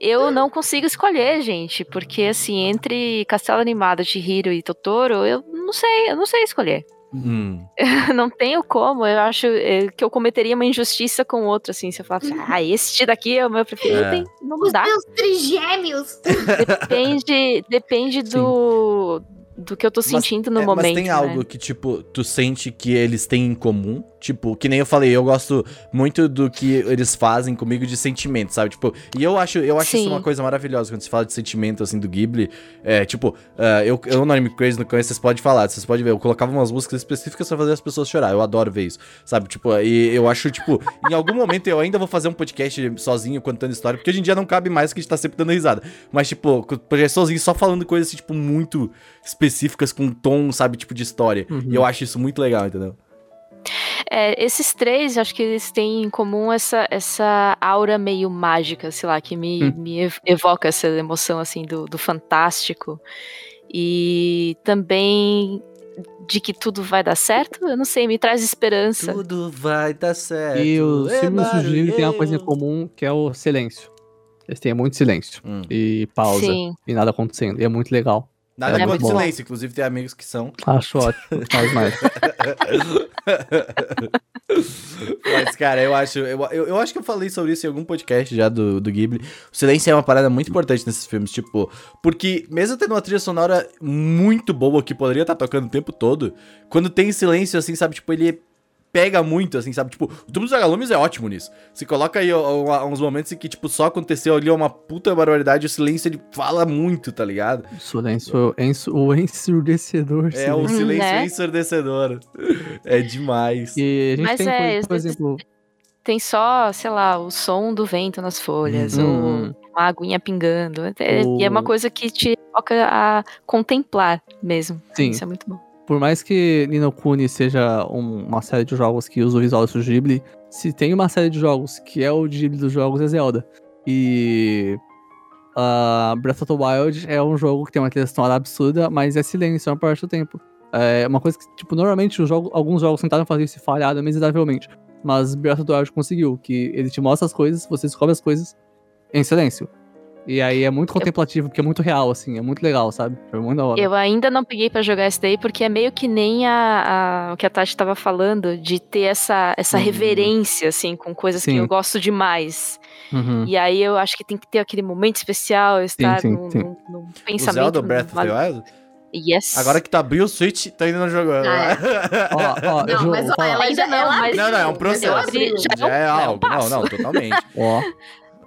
Eu não consigo escolher, gente, porque assim, entre Castelo Animado, Chihiro e Totoro, eu não sei, eu não sei escolher. Hum. não tenho como, eu acho eh, que eu cometeria uma injustiça com outro, assim, se eu falasse, ah, este daqui é o meu preferido, É. não Os dá. meus trigêmeos! Depende, depende do, do que eu tô sentindo no É, momento. Mas tem né? algo que, tipo, tu sente que eles têm em comum? Tipo, que nem eu falei, eu gosto muito do que eles fazem comigo de sentimento, sabe? Tipo, e eu acho, eu acho isso uma coisa maravilhosa quando se fala de sentimento, assim, do Ghibli. É, tipo, ah, eu, eu no Anime Crazy no começo, vocês podem falar, vocês podem ver, eu colocava umas músicas específicas pra fazer as pessoas chorar. Eu adoro ver isso, sabe? Tipo, e eu acho, tipo, em algum momento eu ainda vou fazer um podcast sozinho contando história, porque hoje em dia não cabe mais que a gente tá sempre dando risada. Mas, tipo, podcast sozinho só falando coisas, assim, tipo, muito específicas, com um tom, sabe, tipo, de história. Uhum. E eu acho isso muito legal, entendeu? É, esses três, acho que eles têm em comum essa, essa aura meio mágica, sei lá, que me, Hum. me ev- evoca essa emoção, assim, do, do fantástico. E também de que tudo vai dar certo, eu não sei, me traz esperança. Tudo vai dar certo. E os filmes do Sugiri têm uma coisa em comum, que é o silêncio. Eles têm muito silêncio Hum. e pausa Sim. e nada acontecendo. E é muito legal. Nada É contra o silêncio, inclusive tem amigos que são. Acho ótimo. Faz mais. Mas, cara, eu acho. Eu, eu, eu acho que eu falei sobre isso em algum podcast já do, do Ghibli. O silêncio é uma parada muito importante nesses filmes, tipo. Porque, mesmo tendo uma trilha sonora muito boa que poderia estar tocando o tempo todo, quando tem silêncio, assim, sabe, tipo, ele pega muito, assim, sabe? Tipo, o Túmulo dos Vagalumes é ótimo nisso. Se coloca aí ó, uns momentos em que, tipo, só aconteceu ali uma puta barbaridade, o silêncio ele fala muito, tá ligado? O silêncio, o ensurdecedor. É o silêncio. Né? ensurdecedor. É demais. E a gente Mas tem, é, por exemplo... Tem só, sei lá, o som do vento nas folhas, Hum. ou uma aguinha pingando. É- E é uma O- coisa que te toca a contemplar mesmo. Sim. Isso é muito bom. Por mais que Nino Kuni seja um- uma série de jogos que usa o visual do Ghibli, se tem uma série de jogos que é o Ghibli dos jogos, é Zelda. E ah, Breath of the Wild é um jogo que tem uma trilha absurda, mas é silêncio maior parte do tempo. É uma coisa que, tipo, normalmente alguns jogos tentaram fazer isso e falharam miseravelmente. Mas Breath of the Wild conseguiu, que ele te mostra as coisas, você descobre as coisas em silêncio. E aí é muito contemplativo, porque é muito real, assim, é muito legal, sabe? Foi muito da hora. Eu ainda não peguei pra jogar esse daí, porque é meio que nem a, a- o que a Tati tava falando, de ter essa, essa Hum. reverência, assim, com coisas que Sim. eu gosto demais. Uhum. E aí eu acho que tem que ter aquele momento especial, estar sim, num, sim. num- num O pensamento. Zelda Breath of the Wild? Yes. Agora que tu abriu o Switch, tu ainda não jogou. Ah, Ó, ó, Não, mas ó, ela Ainda não, mas- Não, não, é um processo. Eu abri- já- Já é é um algo. Não, passo. não, totalmente. ó,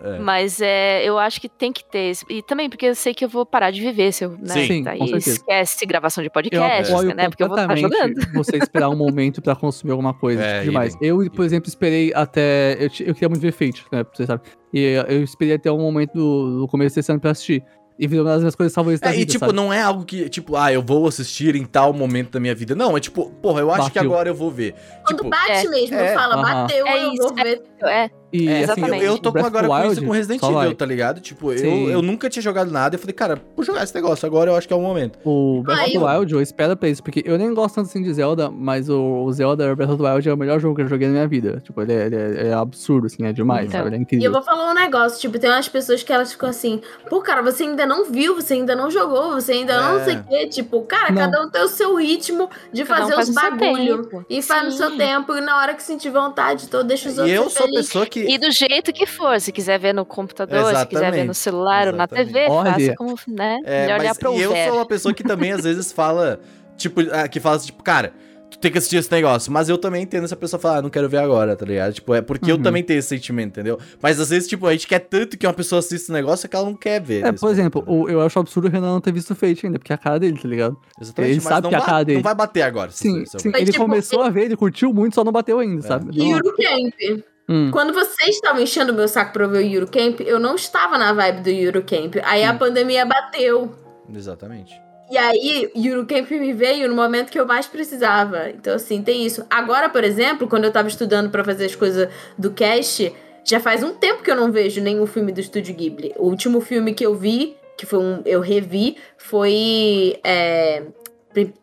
É. Mas é, eu acho que tem que ter. E também porque eu sei que eu vou parar de viver se eu. Né, Sim. Sim, daí com esquece gravação de Eu podcast, apoio né? Porque eu vou estar jogando. você esperar um momento pra consumir alguma coisa. É, tipo, demais. Eu, por exemplo, esperei até. Eu, eu queria muito ver Fate, né? Pra você sabe. E eu esperei até um momento do, do começo desse ano pra assistir. E virou uma das minhas coisas favoritas da É, e vida, tipo, sabe? não é algo que, tipo, ah, eu vou assistir em tal momento da minha vida. Não, é tipo, porra, eu acho que Bateu. agora eu vou ver. Quando Tipo, bate é, mesmo, é, fala, aham. bateu, É eu isso, vou ver. É, E, É, assim, eu, Exatamente. eu tô com agora the com isso Wild, com Resident Evil, vai. tá ligado? Tipo, eu, Sim. eu nunca tinha jogado nada. Eu falei, cara, vou jogar esse negócio. Agora eu acho que é o momento. O Breath Ah, of the eu- Wild, eu espero pra isso, porque eu nem gosto tanto assim de Zelda, mas o, o Zelda Breath of the Wild é o melhor jogo que eu joguei na minha vida. Tipo, ele é, ele é- é absurdo, assim, é demais, Então. sabe? É E eu incrível. vou falar um negócio, tipo, tem umas pessoas que elas ficam assim, pô, cara, você ainda não viu, você ainda não jogou, você ainda É. não sei o quê. Tipo, cara, Não. cada um tem o seu ritmo de Cada um fazer faz os bagulho. E faz no seu Sim. tempo, e na hora que sentir vontade, então deixa os E outros eu ser sou a pessoa que. E do jeito que for, se quiser ver no computador, se quiser ver no Exatamente, celular ou na exatamente. TV, Olha. faça como, né? É, melhor lhe mas, e eu sou uma pessoa que também às vezes fala, tipo, ah, que fala assim, tipo, cara, tu tem que assistir esse negócio. Mas eu também entendo essa pessoa falar, ah, não quero ver agora, tá ligado? Tipo, é porque eu Uhum. também tenho esse sentimento, entendeu? Mas às vezes, tipo, a gente quer tanto que uma pessoa assista esse negócio que ela não quer ver. É, nesse por exemplo, momento, né? o- eu acho absurdo o Renan não ter visto o Fate ainda, porque é a cara dele, tá ligado? Exatamente, ele mas sabe não que é a cara dele. Não vai bater agora. Sim, eu- sim. Mas, Ele tipo, começou a ver, ele curtiu muito, só não bateu ainda, É. sabe? E Não- Eurocamp. Hum. Quando vocês estavam enchendo o meu saco pra eu ver o Eurocamp, eu não estava na vibe do Eurocamp. Aí a pandemia bateu. Exatamente. E aí, Eurocamp me veio no momento que eu mais precisava. Então, assim, tem isso. Agora, por exemplo, quando eu tava estudando pra fazer as coisas do cast, já faz um tempo que eu não vejo nenhum filme do Estúdio Ghibli. O último filme que eu vi, que foi um. Eu revi, foi. é,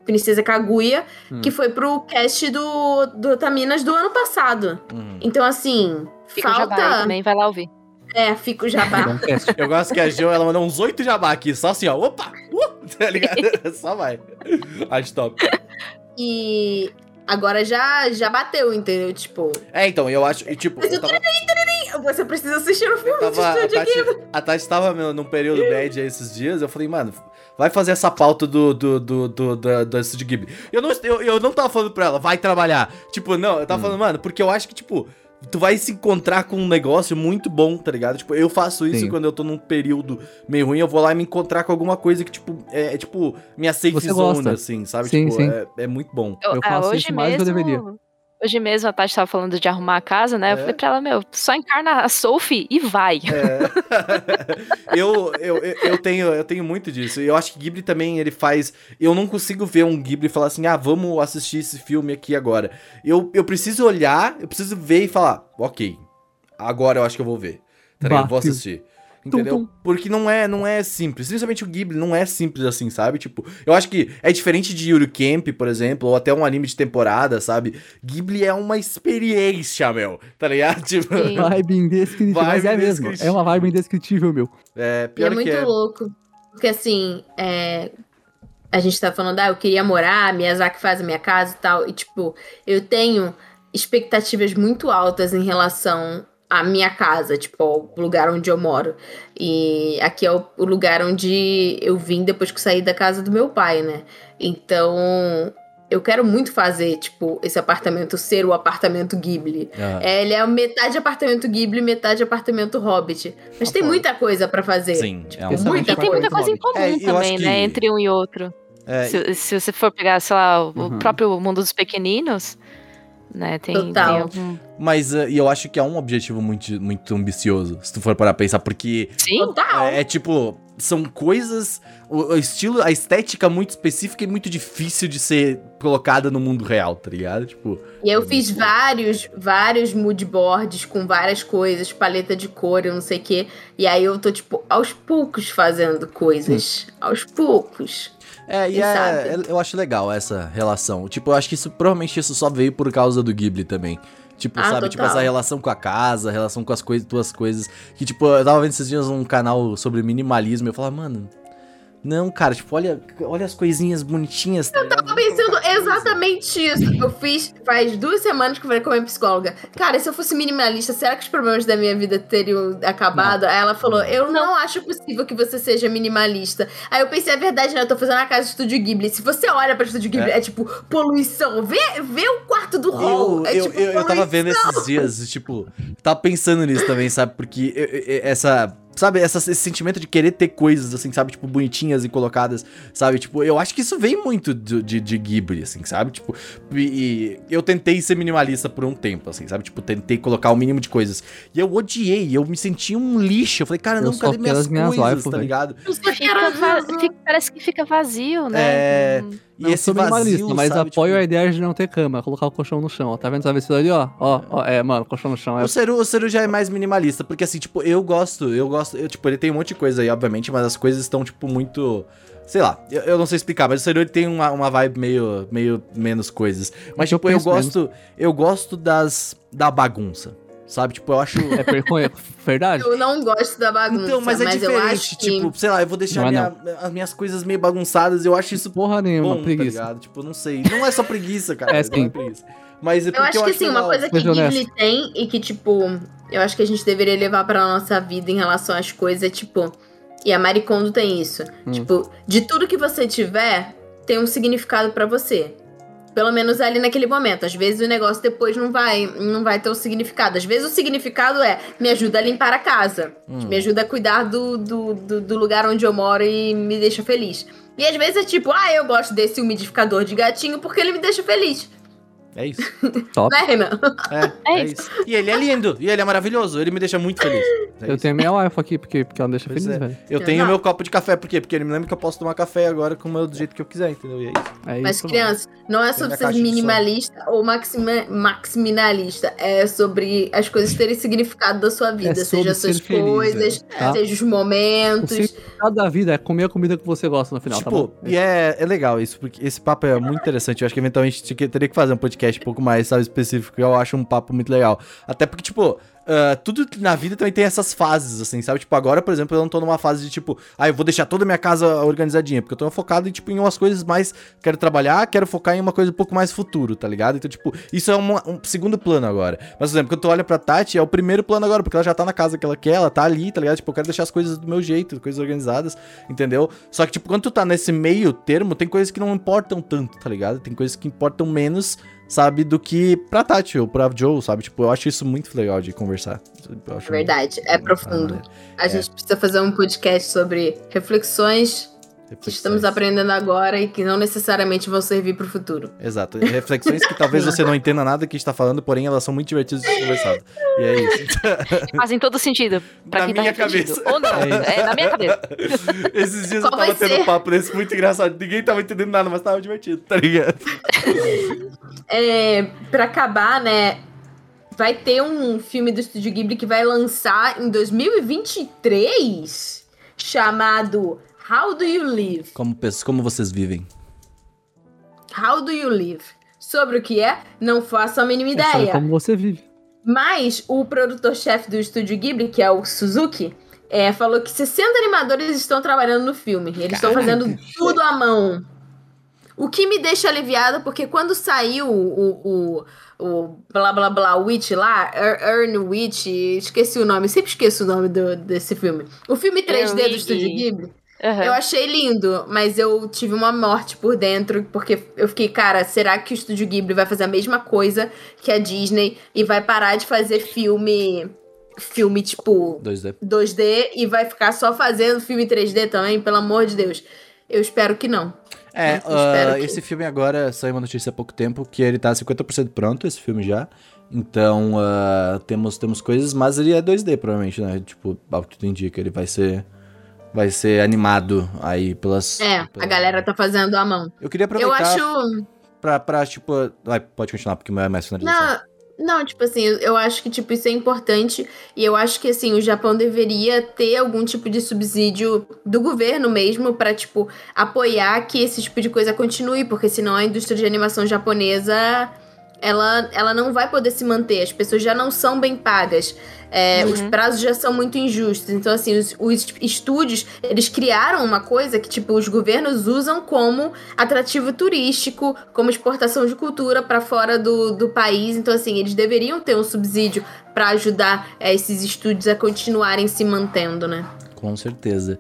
Princesa Kaguya, Hum. que foi pro cast do, do Otaminas do ano passado. Uhum. Então, assim, Fica o jabá falta. também, vai lá ouvir. É, fica o jabá. É. Eu gosto que a Jo, ela mandou uns oito jabá aqui, só assim, ó. Opa! Uh, tá ligado? só vai. Acho top. E agora já, já bateu, entendeu? Tipo, É, então, eu acho. E, tipo, Mas eu tava, você precisa assistir o filme tava- a, Estúdio Ghibli. Tati, a Tati tava meu, num período bad aí esses dias. Eu falei, mano, vai fazer essa pauta do, do, do, do, do, do Estúdio Ghibli. Eu não, eu, eu não tava falando pra ela, vai trabalhar. Tipo, não, eu tava falando, mano, porque eu acho que, tipo. Tu vai se encontrar com um negócio muito bom, tá ligado? Tipo, eu faço isso Sim. quando eu tô num período meio ruim, eu vou lá e me encontrar com alguma coisa que, tipo, é, é, tipo, minha safe Você zone, gosta. assim, sabe? Sim, tipo, sim. É, é muito bom. Eu ah, faço hoje isso mais do que eu mesmo, deveria. Hoje mesmo a Tati tava falando de arrumar a casa, né? Eu É. falei pra ela, meu, só encarna a Sophie e vai. É. eu, eu, eu, eu tenho, eu tenho muito disso. E eu acho que Ghibli também, ele faz. Eu não consigo ver um Ghibli e falar assim, ah, vamos assistir esse filme aqui agora. Eu, eu preciso olhar, eu preciso ver e falar, ok, agora eu acho que eu vou ver. Tá? Eu vou assistir. Entendeu? Tum, tum. Porque não é, não é simples. Principalmente o Ghibli não é simples assim, sabe? Tipo, eu acho que é diferente de Yuri Camp, por exemplo, ou até um anime de temporada, sabe? Ghibli é uma experiência, meu. Tá ligado? Tipo, Sim. Vibe indescritível. Mas Vibe é mesmo. É uma vibe indescritível, meu. é E pior é que muito é. louco. Porque assim, é, a gente tá falando, ah, eu queria morar, Miyazaki faz a minha casa e tal. E tipo, eu tenho expectativas muito altas em relação à minha casa, tipo, ao lugar onde eu moro. E aqui é o, o lugar onde eu vim depois que saí da casa do meu pai, né? Então, eu quero muito fazer, tipo, esse apartamento ser o apartamento Ghibli. Ah. É, ele é metade apartamento Ghibli, metade apartamento Hobbit. Mas tem muita coisa pra fazer. Sim, é um- muita E tem muita coisa em comum É, também, que- né? Entre um e outro. É, Se, se você for pegar, sei lá, o, o Uhum. próprio mundo dos pequeninos, né? Tem, tem Total. algum. Mas uh, e eu acho que é um objetivo muito, muito ambicioso, se tu for para pensar, porque Sim, Total. é, é tipo, são coisas, o, o estilo, a estética muito específica e muito difícil de ser colocada no mundo real, tá ligado? Tipo, E eu fiz vários, vários mood boards com várias coisas, paleta de cor, eu não sei o quê. E aí eu tô, tipo, aos poucos fazendo coisas. Aos poucos. É, e é, é- eu acho legal essa relação. Tipo, eu acho que isso provavelmente isso só veio por causa do Ghibli também. Tipo, Ah, sabe, tipo, total. essa relação com a casa, relação com as coisas, tuas coisas. Que, tipo, eu tava vendo esses dias um canal sobre minimalismo e eu falava, mano. Não, cara, tipo, olha, olha as coisinhas bonitinhas. Tá Eu tô pensando exatamente isso. Eu fiz faz duas semanas que eu falei com a minha psicóloga. Cara, se eu fosse minimalista, será que os problemas da minha vida teriam acabado? Aí ela falou: Eu não acho possível que você seja minimalista. Aí eu pensei, é verdade, né? Eu tô fazendo a casa do Estúdio Ghibli. Se você olha pra Estúdio Ghibli, é, tipo poluição. Vê, vê o quarto do hall. Eu, é eu, tipo eu, eu tava poluição. vendo esses dias, tipo, tava pensando nisso também, sabe? Porque eu- eu- essa. Sabe, essa- esse sentimento de querer ter coisas, assim, sabe, tipo, bonitinhas e colocadas, sabe? Tipo, eu acho que isso vem muito do- de, de Ghibli, assim, sabe? Tipo, e, e eu tentei ser minimalista por um tempo, assim, sabe? Tipo, tentei colocar o mínimo de coisas. E eu odiei, eu me senti um lixo. Eu falei, cara, Eu não, cadê minhas as minhas coisas, waifus, tá velho. ligado? Fica va- fica- parece que fica vazio, né? É, Hum. E Não esse sou minimalista, vazio, mas sabe? apoio tipo, a ideia de não ter cama, colocar o colchão no chão, ó. Tá vendo essa vestida ali, ó? Ó, ó, é, mano, colchão no chão. É... O Seru, o Seru já é mais minimalista, porque assim, tipo, eu gosto, eu gosto, eu, tipo, ele tem um monte de coisa aí, obviamente, mas as coisas estão, tipo, muito. Sei lá, eu, eu não sei explicar, mas o ele tem uma, uma vibe meio, meio menos coisas. Mas, É eu tipo, eu gosto. Eu gosto das. da bagunça. Sabe? Tipo, eu acho. É perco- verdade? Eu não gosto da bagunça, Então, mas é eu diferente, acho que... tipo, sei lá, eu vou deixar Não é minha- as minhas coisas meio bagunçadas, eu acho isso Porra nenhuma, bom, tá preguiça. ligado? Tipo, não sei. Não é só preguiça, cara. É, não sim. preguiça. Mas é Eu acho que assim, uma coisa que Ghibli tem e que, tipo, eu acho que a gente deveria levar pra nossa vida em relação às coisas é, tipo, e a Maricondo tem isso. Hum. Tipo, de tudo que você tiver, tem um significado pra você. Pelo menos ali naquele momento. Às vezes o negócio depois não vai, não vai ter o significado. Às vezes o significado é me ajuda a limpar a casa. Hum. Me ajuda a cuidar do, do, do, do lugar onde eu moro e me deixa feliz. E às vezes é tipo, ah, eu gosto desse umidificador de gatinho porque ele me deixa feliz. É isso. Top. Né, Renan? É, É é isso. E ele é lindo, e ele é maravilhoso, ele me deixa muito feliz. É Eu isso. tenho minha wife aqui, porque, porque ela me deixa Pois feliz, é. velho. Eu tenho meu copo de café, por quê? Porque ele me lembra que eu posso tomar café agora com o meu do jeito que eu quiser, entendeu? E é isso. É Mas, isso. crianças, não é sobre ser minimalista ou maxima, maximinalista. É sobre as coisas terem significado da sua vida. É seja as suas feliz, coisas, tá? seja os O momentos. significado da vida é comer a comida que você gosta no final, tá tipo, bom? e é, é legal isso, porque esse papo é muito interessante. Eu acho que eventualmente teria que fazer um podcast um pouco mais, sabe, específico. Eu acho um papo muito legal. Até porque, tipo. ah, tudo na vida também tem essas fases, assim, sabe? Tipo, agora, por exemplo, eu não tô numa fase de tipo, ah, eu vou deixar toda a minha casa organizadinha, porque eu tô focado em, tipo, em umas coisas mais. Quero trabalhar, quero focar em uma coisa um pouco mais futuro, tá ligado? Então, tipo, isso é uma- um segundo plano agora. Mas, por exemplo, quando tu olha pra Tati, é o primeiro plano agora, porque ela já tá na casa que ela quer, ela tá ali, tá ligado? Tipo, eu quero deixar as coisas do meu jeito, coisas organizadas, entendeu? Só que, tipo, quando tu tá nesse meio termo, tem coisas que não importam tanto, tá ligado? Tem coisas que importam menos, sabe, do que pra Tati ou pra Joe, sabe? Tipo, eu acho isso muito legal de conversar. É verdade, é muito profundo. maneiro. A gente precisa fazer um podcast sobre reflexões que estamos aprendendo agora e que não necessariamente vão servir pro futuro. Exato. Reflexões que talvez você não entenda nada que a gente tá falando, porém elas são muito divertidas de conversar. E é isso. Fazem todo sentido. Pra Na quem tá minha refletindo. cabeça. Ou não. É É, na minha cabeça. Esses dias Qual eu tava tendo ser? um papo desse muito engraçado. Ninguém tava entendendo nada, mas tava divertido, tá ligado? É, pra acabar, né? Vai ter um filme do Estúdio Ghibli que vai lançar em 2023 chamado How Do You Live? Como, como vocês vivem? How Do You Live? Sobre o que é, não faço a mínima É sobre ideia. como você vive. Mas o produtor-chefe do Estúdio Ghibli, que é o Suzuki, é, falou que 60 animadores estão trabalhando no filme. Eles estão fazendo tudo à mão. O que me deixa aliviada, porque quando saiu o, o, o blá blá blá Witch lá, Earn Witch, esqueci o nome, sempre esqueço o nome do- desse filme. O filme 3D do Estúdio. Ghibli, Aham. eu achei lindo, mas eu tive uma morte por dentro, porque eu fiquei, cara, será que o Estúdio Ghibli vai fazer a mesma coisa que a Disney e vai parar de fazer filme. Filme tipo 2D. 2D e vai ficar só fazendo filme 3D também? Pelo amor de Deus. Eu espero que não. É, Eu espero ah, que- esse filme agora saiu uma notícia há pouco tempo que ele tá 50% pronto, esse filme já. Então, ah, temos, temos coisas, mas ele é 2D, provavelmente, né? Tipo, ao que tudo indica, ele vai ser. Vai ser animado aí pelas. É, a pelas- galera tá fazendo à mão. Eu queria Eu aproveitar acho. pra, pra, tipo. Vai, pode continuar, porque o meu é mais finalização. Não, não, tipo assim, eu- eu acho que tipo, isso é importante e eu acho que assim, o Japão deveria ter algum tipo de subsídio do governo mesmo pra, tipo, apoiar que esse tipo de coisa continue, porque senão a indústria de animação japonesa ela, ela não vai poder se manter, as pessoas já não são bem pagas. É, Os prazos já são muito injustos. Então, assim, os, os estúdios, eles criaram uma coisa que, tipo, os governos usam como atrativo turístico, como exportação de cultura para fora do, do país. Então, assim, eles deveriam ter um subsídio para ajudar é, esses estúdios a continuarem se mantendo, né? Com certeza.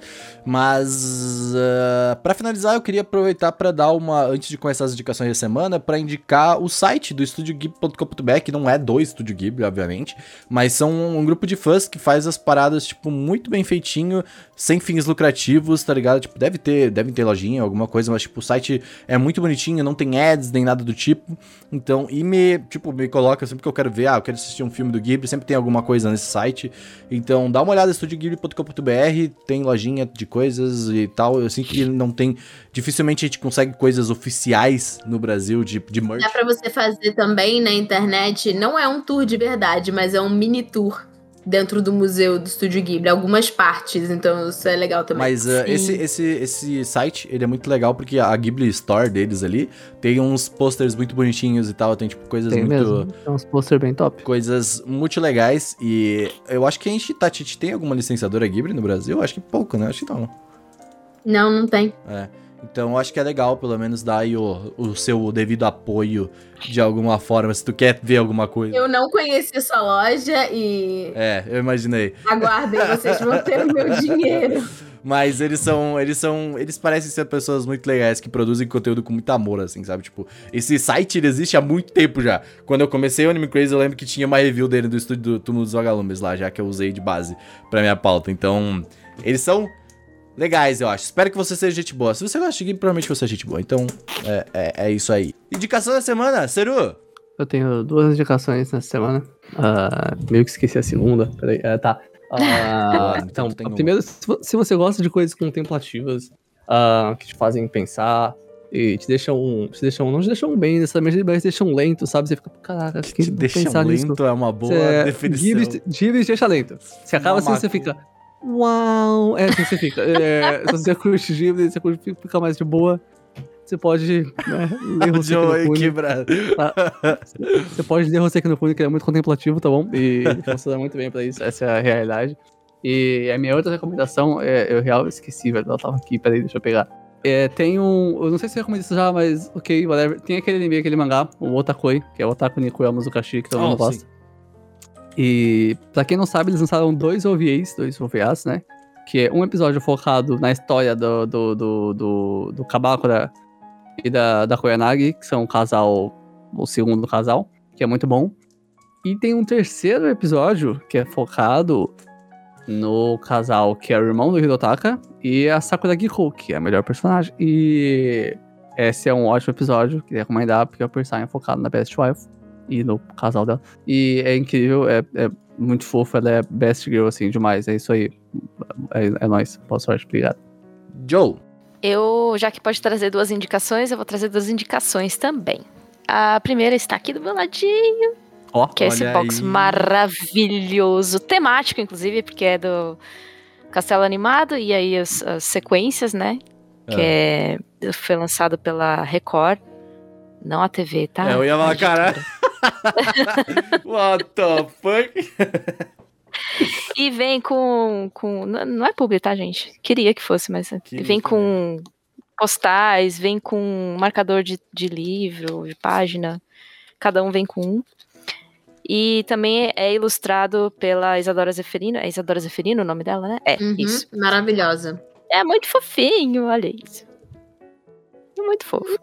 Mas uh, para finalizar, eu queria aproveitar para dar uma antes de começar as indicações da semana, para indicar o site do estudioghibli.com.br, que não é do Estúdio Ghibli, obviamente, mas são um grupo de fãs que faz as paradas tipo muito bem feitinho, sem fins lucrativos, tá ligado? Tipo, deve ter, deve ter lojinha, alguma coisa, mas tipo, o site é muito bonitinho, não tem ads nem nada do tipo. Então, e me, tipo, me coloca sempre que eu quero ver, ah, eu quero assistir um filme do Ghibli, sempre tem alguma coisa nesse site. Então, dá uma olhada estudioghibli.com.br tem lojinha de coisas e tal. Eu sinto que não tem. Dificilmente a gente consegue coisas oficiais no Brasil de, de merch. Dá pra você fazer também na internet. Não é um tour de verdade, mas é um mini tour dentro do museu do Estúdio Ghibli, algumas partes, então isso é legal também. Mas uh, esse, esse, esse site, ele é muito legal porque a Ghibli Store deles ali tem uns posters muito bonitinhos e tal, tem tipo coisas Tem muito... mesmo. Tem uns posters bem top. Coisas muito legais e eu acho que a gente, tá, a gente tem alguma licenciadora Ghibli no Brasil? Acho que pouco, né? Acho que não. Não, não tem. É. Então eu acho que é legal, pelo menos, dar aí o, o seu devido apoio de alguma forma, se tu quer ver alguma coisa. Eu não conheci sua loja e É, eu imaginei. aguardem, vocês vão ter o meu dinheiro. Mas eles são, eles são, eles parecem ser pessoas muito legais que produzem conteúdo com muito amor, assim, sabe? Tipo, esse site existe há muito tempo já. Quando eu comecei o Anime Crazy, eu lembro que tinha uma review dele do estúdio do Túmulo dos Vagalumes lá, já que eu usei de base pra minha pauta. Então, eles são legais, eu acho. Espero que você seja gente boa. Se você gosta de game, provavelmente você é gente boa. Então, é, é, é isso aí. Indicação da semana, Seru! Eu tenho duas indicações nessa semana. Ah, meio que esqueci a segunda. Peraí. É, tá. Ah, então então, uma. primeira, se vo- se você gosta de coisas contemplativas, ah, que te fazem pensar e te deixam, te deixam, não te deixam bem necessariamente, mas te deixam lento, sabe? Você fica, caraca, Que que te deixa pensar nisso. lento é uma boa Você- definição. Ghibli te deixa lento. Você acaba assim, Mamaco. você fica. Uau! É assim você fica. É, se você curte Ghibli, você curte ficar mais de boa. Você pode né, ler O Hoseki Joe no quebrado. Você pode ler Hoseki no Fune, que é muito contemplativo, tá bom? E funciona muito bem pra isso, essa é a realidade. E a minha outra recomendação, é, eu real esqueci, velho, ela tava aqui, peraí, deixa eu pegar. É, tem um, eu não sei se eu recomendo isso já, mas ok, whatever. Tem aquele anime, aquele mangá, o Otakoi, que é o Otaku Nikuya Muzukashi, que todo mundo Oh, gosta. E pra quem não sabe, eles lançaram dois OVAs, dois OVAs, né? Que é um episódio focado na história do, do, do, do, do Kabakura e da, da Koyanagi, que são o casal, o segundo casal, que é muito bom. E tem um terceiro episódio que é focado no casal que é o irmão do Hirotaka e a Sakura Giko, que é a melhor personagem. E esse é um ótimo episódio, queria recomendar, porque o personagem é focado na Best Wife e no casal dela. E é incrível, é, é muito fofo, ela é best girl, assim, demais. É isso aí. É, é nóis. Boa sorte, obrigado. Joe. Eu, já que pode trazer duas indicações, eu vou trazer duas indicações também. A primeira está aqui do meu ladinho, Ó, que é esse box aí. maravilhoso, temático, inclusive, porque é do Castelo Animado, e aí as, as sequências, né? Que é, foi lançado pela Record, não a TV, tá? É, eu ia falar, A cara. What the fuck? E vem com. com não é publi, tá, gente? Queria que fosse, mas Queria vem com postais, vem com marcador de, de livro, de página. Cada um vem com um. E também é ilustrado pela Isadora Zeferino. É Isadora Zeferino o nome dela, né? É, Uhum, isso. Maravilhosa. É muito fofinho, olha isso. É muito fofo.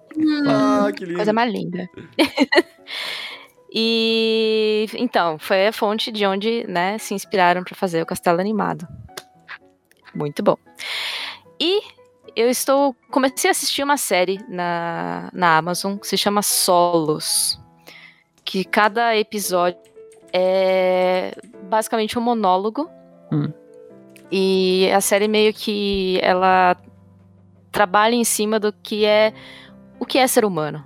Ah, que lindo. Coisa mais linda. e então, foi a fonte de onde, né, se inspiraram para fazer o castelo animado. Muito bom. E eu estou comecei a assistir uma série na, na Amazon que se chama Solos, que cada episódio é basicamente um monólogo. Hum. E a série meio que ela trabalha em cima do que é o que é ser humano,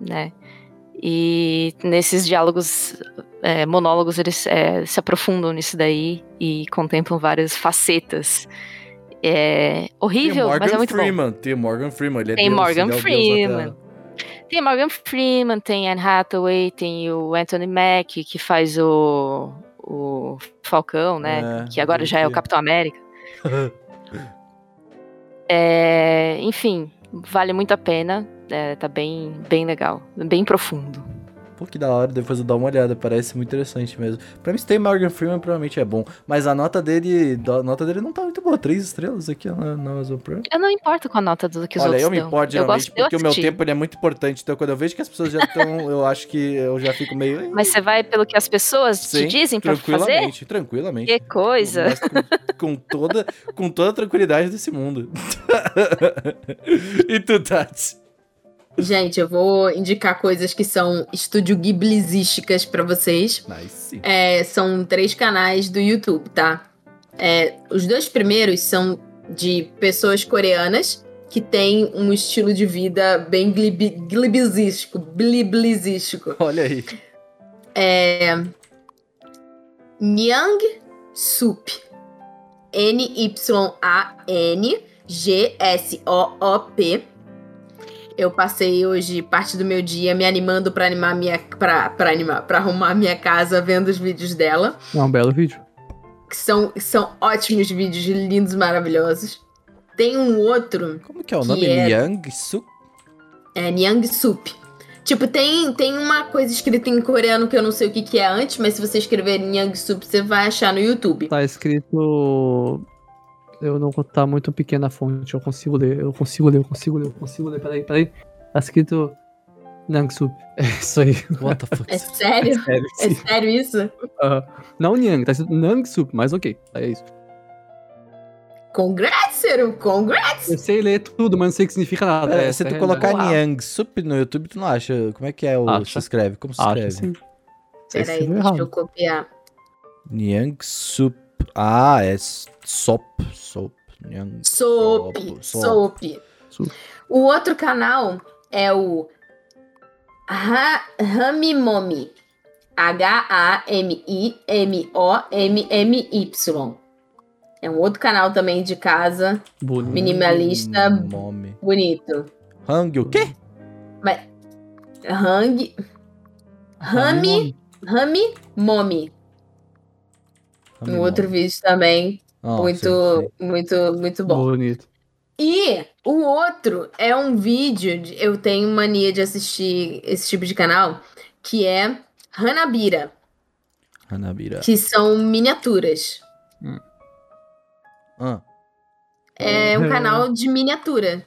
né? E nesses diálogos, é, monólogos, eles é, se aprofundam nisso daí e contemplam várias facetas. É Tem horrível, mas é muito bom. Freeman. Tem o Morgan Freeman. Ele é Tem Deus, Morgan ele é da Freeman. Tem Morgan Freeman, tem Anne Hathaway, tem o Anthony Mack, que faz o, o Falcão, né? É, que agora já é o vi. Capitão América. É, enfim, vale muito a pena. É, tá bem, bem legal, bem profundo. Pô, que da hora, depois eu dar uma olhada, parece muito interessante mesmo. Pra mim, se tem Morgan Freeman, provavelmente é bom. Mas a nota dele, a nota dele não tá muito boa. Três estrelas aqui na, na Amazon Prime. Eu não importo com a nota do que os Olha, outros eu me dão. importo eu geralmente porque o meu tempo ele é muito importante. Então, quando eu vejo que as pessoas já estão, eu acho que eu já fico meio. Mas você vai pelo que as pessoas Sim, te dizem pra fazer? tranquilamente, tranquilamente. Que coisa. Com, com toda, com toda a tranquilidade desse mundo. e tu, Tati? Gente, eu vou indicar coisas que são estúdio ghiblizísticas pra vocês. Nice. É, são três canais do YouTube, tá? É, os dois primeiros são de pessoas coreanas que têm um estilo de vida bem glib, glibizístico, bliblizístico. Olha aí. É, Nyang Sup. N-Y-A-N-G-S-O-O-P. Eu passei hoje parte do meu dia me animando pra animar minha. pra, pra animar, pra arrumar minha casa vendo os vídeos dela. É um belo vídeo. Que são, são ótimos vídeos, lindos, maravilhosos. Tem um outro, Como que é o Que nome? é- Yang é Nyang Sup. Tipo, tem, tem uma coisa escrita em coreano que eu não sei o que, que é antes, mas se você escrever Nyang Sup, você vai achar no YouTube. Tá escrito. Eu não tá muito pequena a fonte, eu consigo ler, eu consigo ler, eu consigo ler, eu consigo ler. Peraí, peraí. Tá escrito Nangsup. É isso aí. What the fuck? É sério? Sério, É sério isso? Aham. Não Nyang, tá escrito Nangsup, mas ok. É isso. Congrats, Ciro! Congrats! Eu sei ler tudo, mas não sei o que significa nada. É, se é tu colocar. Nyang Sup no YouTube, tu não acha? Como é que é o Acha. se escreve? Como se escreve? Peraí, deixa errado. eu copiar. Nyang Sup. Ah, é Sop. Sop. Soap. Soap. O outro canal é o Ha- Hamimomi. H-A-M-I-M-O-M-M-Y. É um outro canal também de casa, Bonito. minimalista, Nome. bonito. Hang o quê? Hang. Rami. Rami Momi. Um outro vídeo também. Ah, muito, sei, sei. muito, muito bom. Bonito. E o outro é um vídeo. de- eu tenho mania de assistir esse tipo de canal, que é Hanabira, Hanabira. que são miniaturas. Ah. É um canal de miniatura.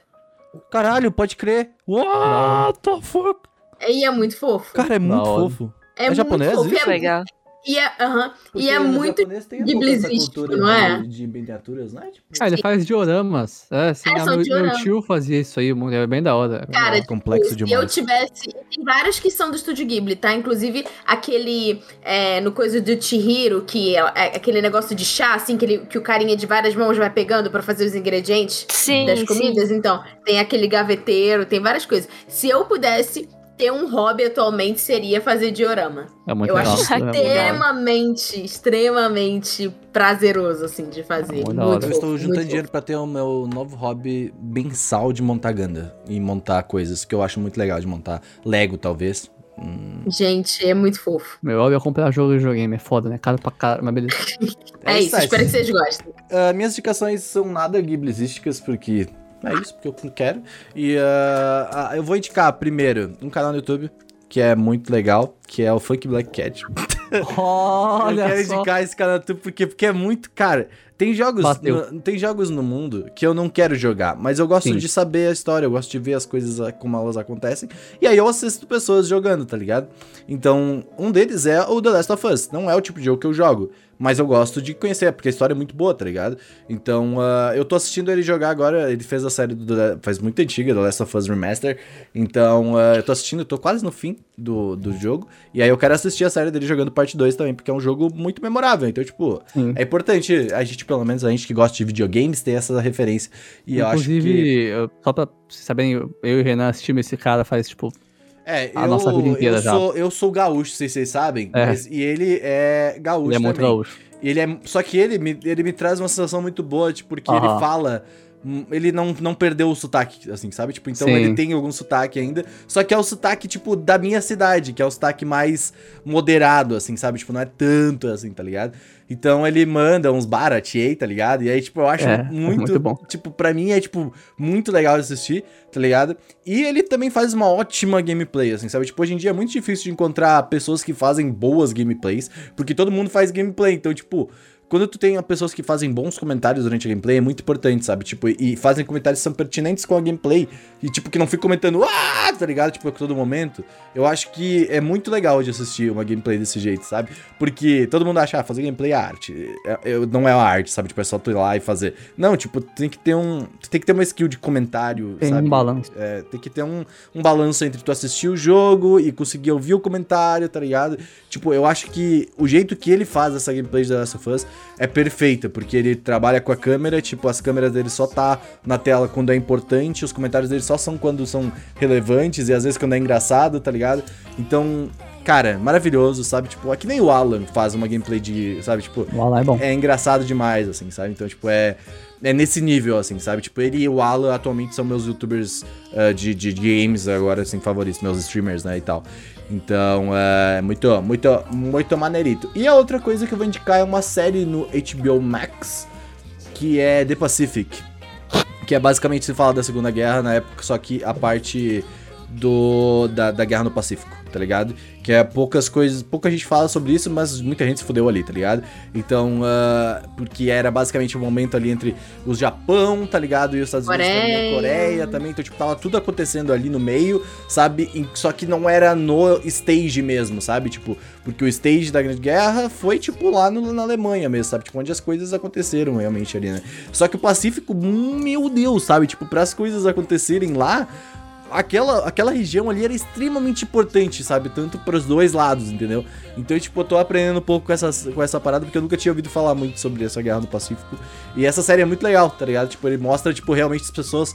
Caralho, pode crer. What the fuck? E é muito fofo. Cara, é muito fofo. é, é muito japonês fofo. E isso? é, Legal. E é, aham, e é muito. ghiblizístico, não é? De, de miniaturas, não é? Tipo, Ah, ele faz dioramas. É, assim, É, meu, meu dioramas. tio fazia isso aí, é bem da hora. Cara, é complexo se eu demais. tivesse. Tem vários que são do Estúdio Ghibli, tá? Inclusive aquele. é, no coisa do Chihiro, que é, é aquele negócio de chá, assim, que, ele- que o carinha de várias mãos vai pegando pra fazer os ingredientes. Sim, das sim. comidas, então, tem aquele gaveteiro, tem várias coisas. Se eu pudesse ter um hobby atualmente, seria fazer diorama. É muito eu legal. acho é muito extremamente, extremamente prazeroso, assim, de fazer. Muito da Muito hora. Eu estou juntando muito dinheiro pra ter o meu novo hobby mensal de montar Ganda. E montar coisas que eu acho muito legal de montar. Lego, talvez. Hum. Gente, é muito fofo. Meu hobby é comprar jogo de videogame, é foda, né? Caro pra caralho, mas beleza. É, isso, aí. espero que vocês gostem. Ah, minhas indicações são nada ghiblizísticas, porque é isso, porque eu quero. E ah, eu vou indicar primeiro um canal no YouTube que é muito legal, que é o Funk Black Cat. eu Olha quero só. indicar esse canal no YouTube porque, porque é muito. Cara, tem jogos, no, tem jogos no mundo que eu não quero jogar, mas eu gosto Sim. de saber a história, eu gosto de ver as coisas como elas acontecem. E aí eu assisto pessoas jogando, tá ligado? Então, um deles é o The Last of Us. Não é o tipo de jogo que eu jogo, mas eu gosto de conhecer, porque a história é muito boa, tá ligado? Então, ah, eu tô assistindo ele jogar agora. Ele fez a série do The- faz muito antiga, The Last of Us Remaster. Então, ah, eu tô assistindo, eu tô quase no fim do, do jogo. E aí eu quero assistir a série dele jogando parte 2 também, porque é um jogo muito memorável. Então, tipo, Sim. é importante a gente, pelo menos a gente que gosta de videogames, ter essa referência. E eu acho que. Inclusive, só pra vocês saberem, eu e o Renan assistimos esse cara faz, tipo, É, a eu, nossa vida inteira eu já. Sou, eu sou gaúcho, se vocês sabem. É. mas- e ele é gaúcho ele é muito também. gaúcho. Ele é, só que ele me, ele me traz uma sensação muito boa, tipo, porque ele Aham. fala hum, ele não, não perdeu o sotaque, assim, sabe? Tipo, então Sim. ele tem algum sotaque ainda. Só que é o sotaque, tipo, da minha cidade, que é o sotaque mais moderado, assim, sabe? Tipo, não é tanto assim, tá ligado? Então ele manda uns baratiei, tá ligado? E aí, tipo, eu acho É, muito, muito bom. Tipo, pra mim é, tipo, muito legal de assistir, tá ligado? E ele também faz uma ótima gameplay, assim, sabe? Tipo, hoje em dia é muito difícil de encontrar pessoas que fazem boas gameplays, porque todo mundo faz gameplay. Então, tipo, quando tu tem pessoas que fazem bons comentários durante a gameplay, é muito importante, sabe? Tipo, e fazem comentários que são pertinentes com a gameplay. E, tipo, que não fica comentando, ah, tá ligado? Tipo, a todo momento. Eu acho que é muito legal de assistir uma gameplay desse jeito, sabe? Porque todo mundo acha, ah, fazer gameplay é arte. É- é- não é uma arte, sabe? Tipo, é só tu ir lá e fazer. Não, tipo, tem que ter um. Tem que ter uma skill de comentário, Tem sabe? um balanço. É, tem que ter um, um balanço entre tu assistir o jogo e conseguir ouvir o comentário, tá ligado? Tipo, eu acho que o jeito que ele faz essa gameplay de The Last of Us é perfeita, porque ele trabalha com a câmera, tipo, as câmeras dele só tá na tela quando é importante, os comentários dele só são quando são relevantes e às vezes quando é engraçado, tá ligado? Então, cara, maravilhoso, sabe? Tipo, é que nem o Alan faz uma gameplay de, sabe? Tipo, O Alan é bom. é engraçado demais, assim, sabe? Então, tipo, é. É nesse nível, assim, sabe? Tipo, ele e o Alan atualmente são meus youtubers ah, de, de games agora, assim, favoritos, meus streamers, né, e tal. Então, é muito, muito, muito maneirito. E a outra coisa que eu vou indicar é uma série no HBO Max, que é The Pacific. Que é basicamente se fala da Segunda Guerra na época, só que a parte do da, da Guerra no Pacífico, tá ligado? Que é poucas coisas, pouca gente fala sobre isso, mas muita gente se fudeu ali, tá ligado? Então, ah, porque era basicamente o momento ali entre o Japão, tá ligado? E os Estados Unidos também, a Coreia. Coreia também, então tipo, tava tudo acontecendo ali no meio, sabe? E- Só que não era no stage mesmo, sabe? Tipo, porque o stage da Grande Guerra foi, tipo, lá no- na Alemanha mesmo, sabe? Tipo, onde as coisas aconteceram realmente ali, né? Só que o Pacífico, hum, meu Deus, sabe? Tipo, para as coisas acontecerem lá, aquela, aquela região ali era extremamente importante, sabe? Tanto pros dois lados, entendeu? Então, tipo, eu tô aprendendo um pouco com essa, com essa parada, porque eu nunca tinha ouvido falar muito sobre essa guerra do Pacífico. E essa série é muito legal, tá ligado? Tipo, ele mostra, tipo, realmente as pessoas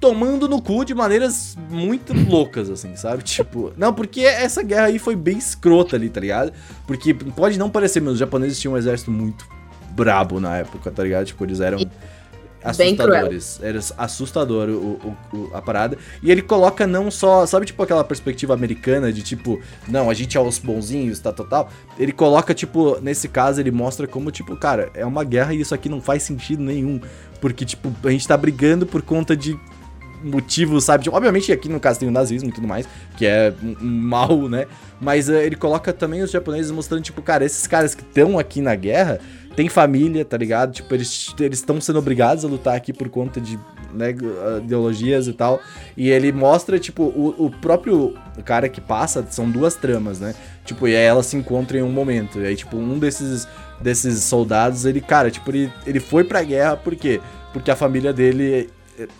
tomando no cu de maneiras muito loucas, assim, sabe? Tipo, não, porque essa guerra aí foi bem escrota ali, tá ligado? Porque pode não parecer, mas os japoneses tinham um exército muito brabo na época, tá ligado? Tipo, eles eram assustadores. Era assustador o, o- o- a parada. E ele coloca não só, sabe, tipo aquela perspectiva americana de tipo, não, a gente é os bonzinhos, tá, total. Ele coloca, tipo, nesse caso, ele mostra como, tipo, cara, é uma guerra e isso aqui não faz sentido nenhum. Porque, tipo, a gente tá brigando por conta de motivos, sabe? Tipo, obviamente aqui no caso tem o nazismo e tudo mais, que é um, mal, né? Mas eh, ele coloca também os japoneses mostrando, tipo, cara, esses caras que estão aqui na guerra têm família, tá ligado? Tipo, eles estão sendo obrigados a lutar aqui por conta de né, ideologias e tal. E ele mostra, tipo, o, o próprio cara que passa, são duas tramas, né? Tipo, e aí elas se encontram em um momento. E aí, tipo, um desses, desses soldados, ele, cara, tipo, ele, ele foi pra guerra por quê? Porque a família dele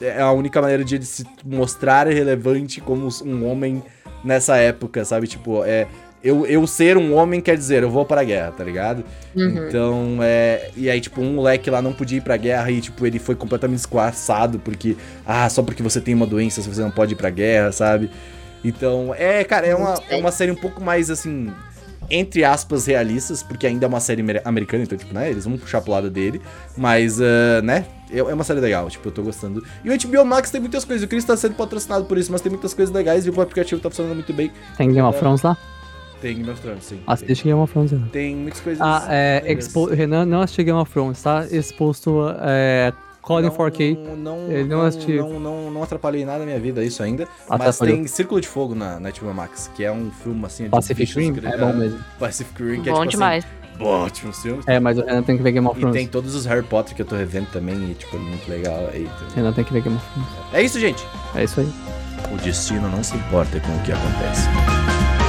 é- é a única maneira de ele se mostrar relevante como um homem nessa época, sabe? Tipo, é. Eu, eu ser um homem quer dizer, eu vou pra guerra, tá ligado? Uhum. Então, é. E aí, tipo, um moleque lá não podia ir pra guerra e, tipo, ele foi completamente esquarçado porque. Ah, só porque você tem uma doença, você não pode ir pra guerra, sabe? Então, é, cara, é uma, é uma série um pouco mais, assim. Entre aspas, realistas, porque ainda é uma série amer- americana, então, tipo, né? Eles vão puxar pro lado dele. Mas, ah, né? É é uma série legal, tipo, eu tô gostando. E o HBO Max tem muitas coisas. O Chris tá sendo patrocinado por isso, mas tem muitas coisas legais e o aplicativo tá funcionando muito bem. Tem Game of Thrones lá? Tem Game of Thrones, sim. Assiste Game of Thrones. Renan. Tem muitas coisas. Ah, é. Expo... Renan não assistiu Game of Thrones, tá? Exposto é, Colin Não- 4K. Não, Ele não não, assistiu. não, não, não atrapalhei nada na minha vida, isso ainda. Mas tem Círculo de Fogo na, na HBO Max, que é um filme assim. de Pacific Rim? É bom mesmo. Pacific Rim, que é Bom tipo demais. assim. Ótimos filmes. É, mas o Renan tem que ver Game of E Thrones. tem todos os Harry Potter que eu tô revendo também, e tipo, é muito legal. aí. Renan tem que ver Game of Thrones. É isso, gente. É isso aí. O destino não se importa com o que acontece.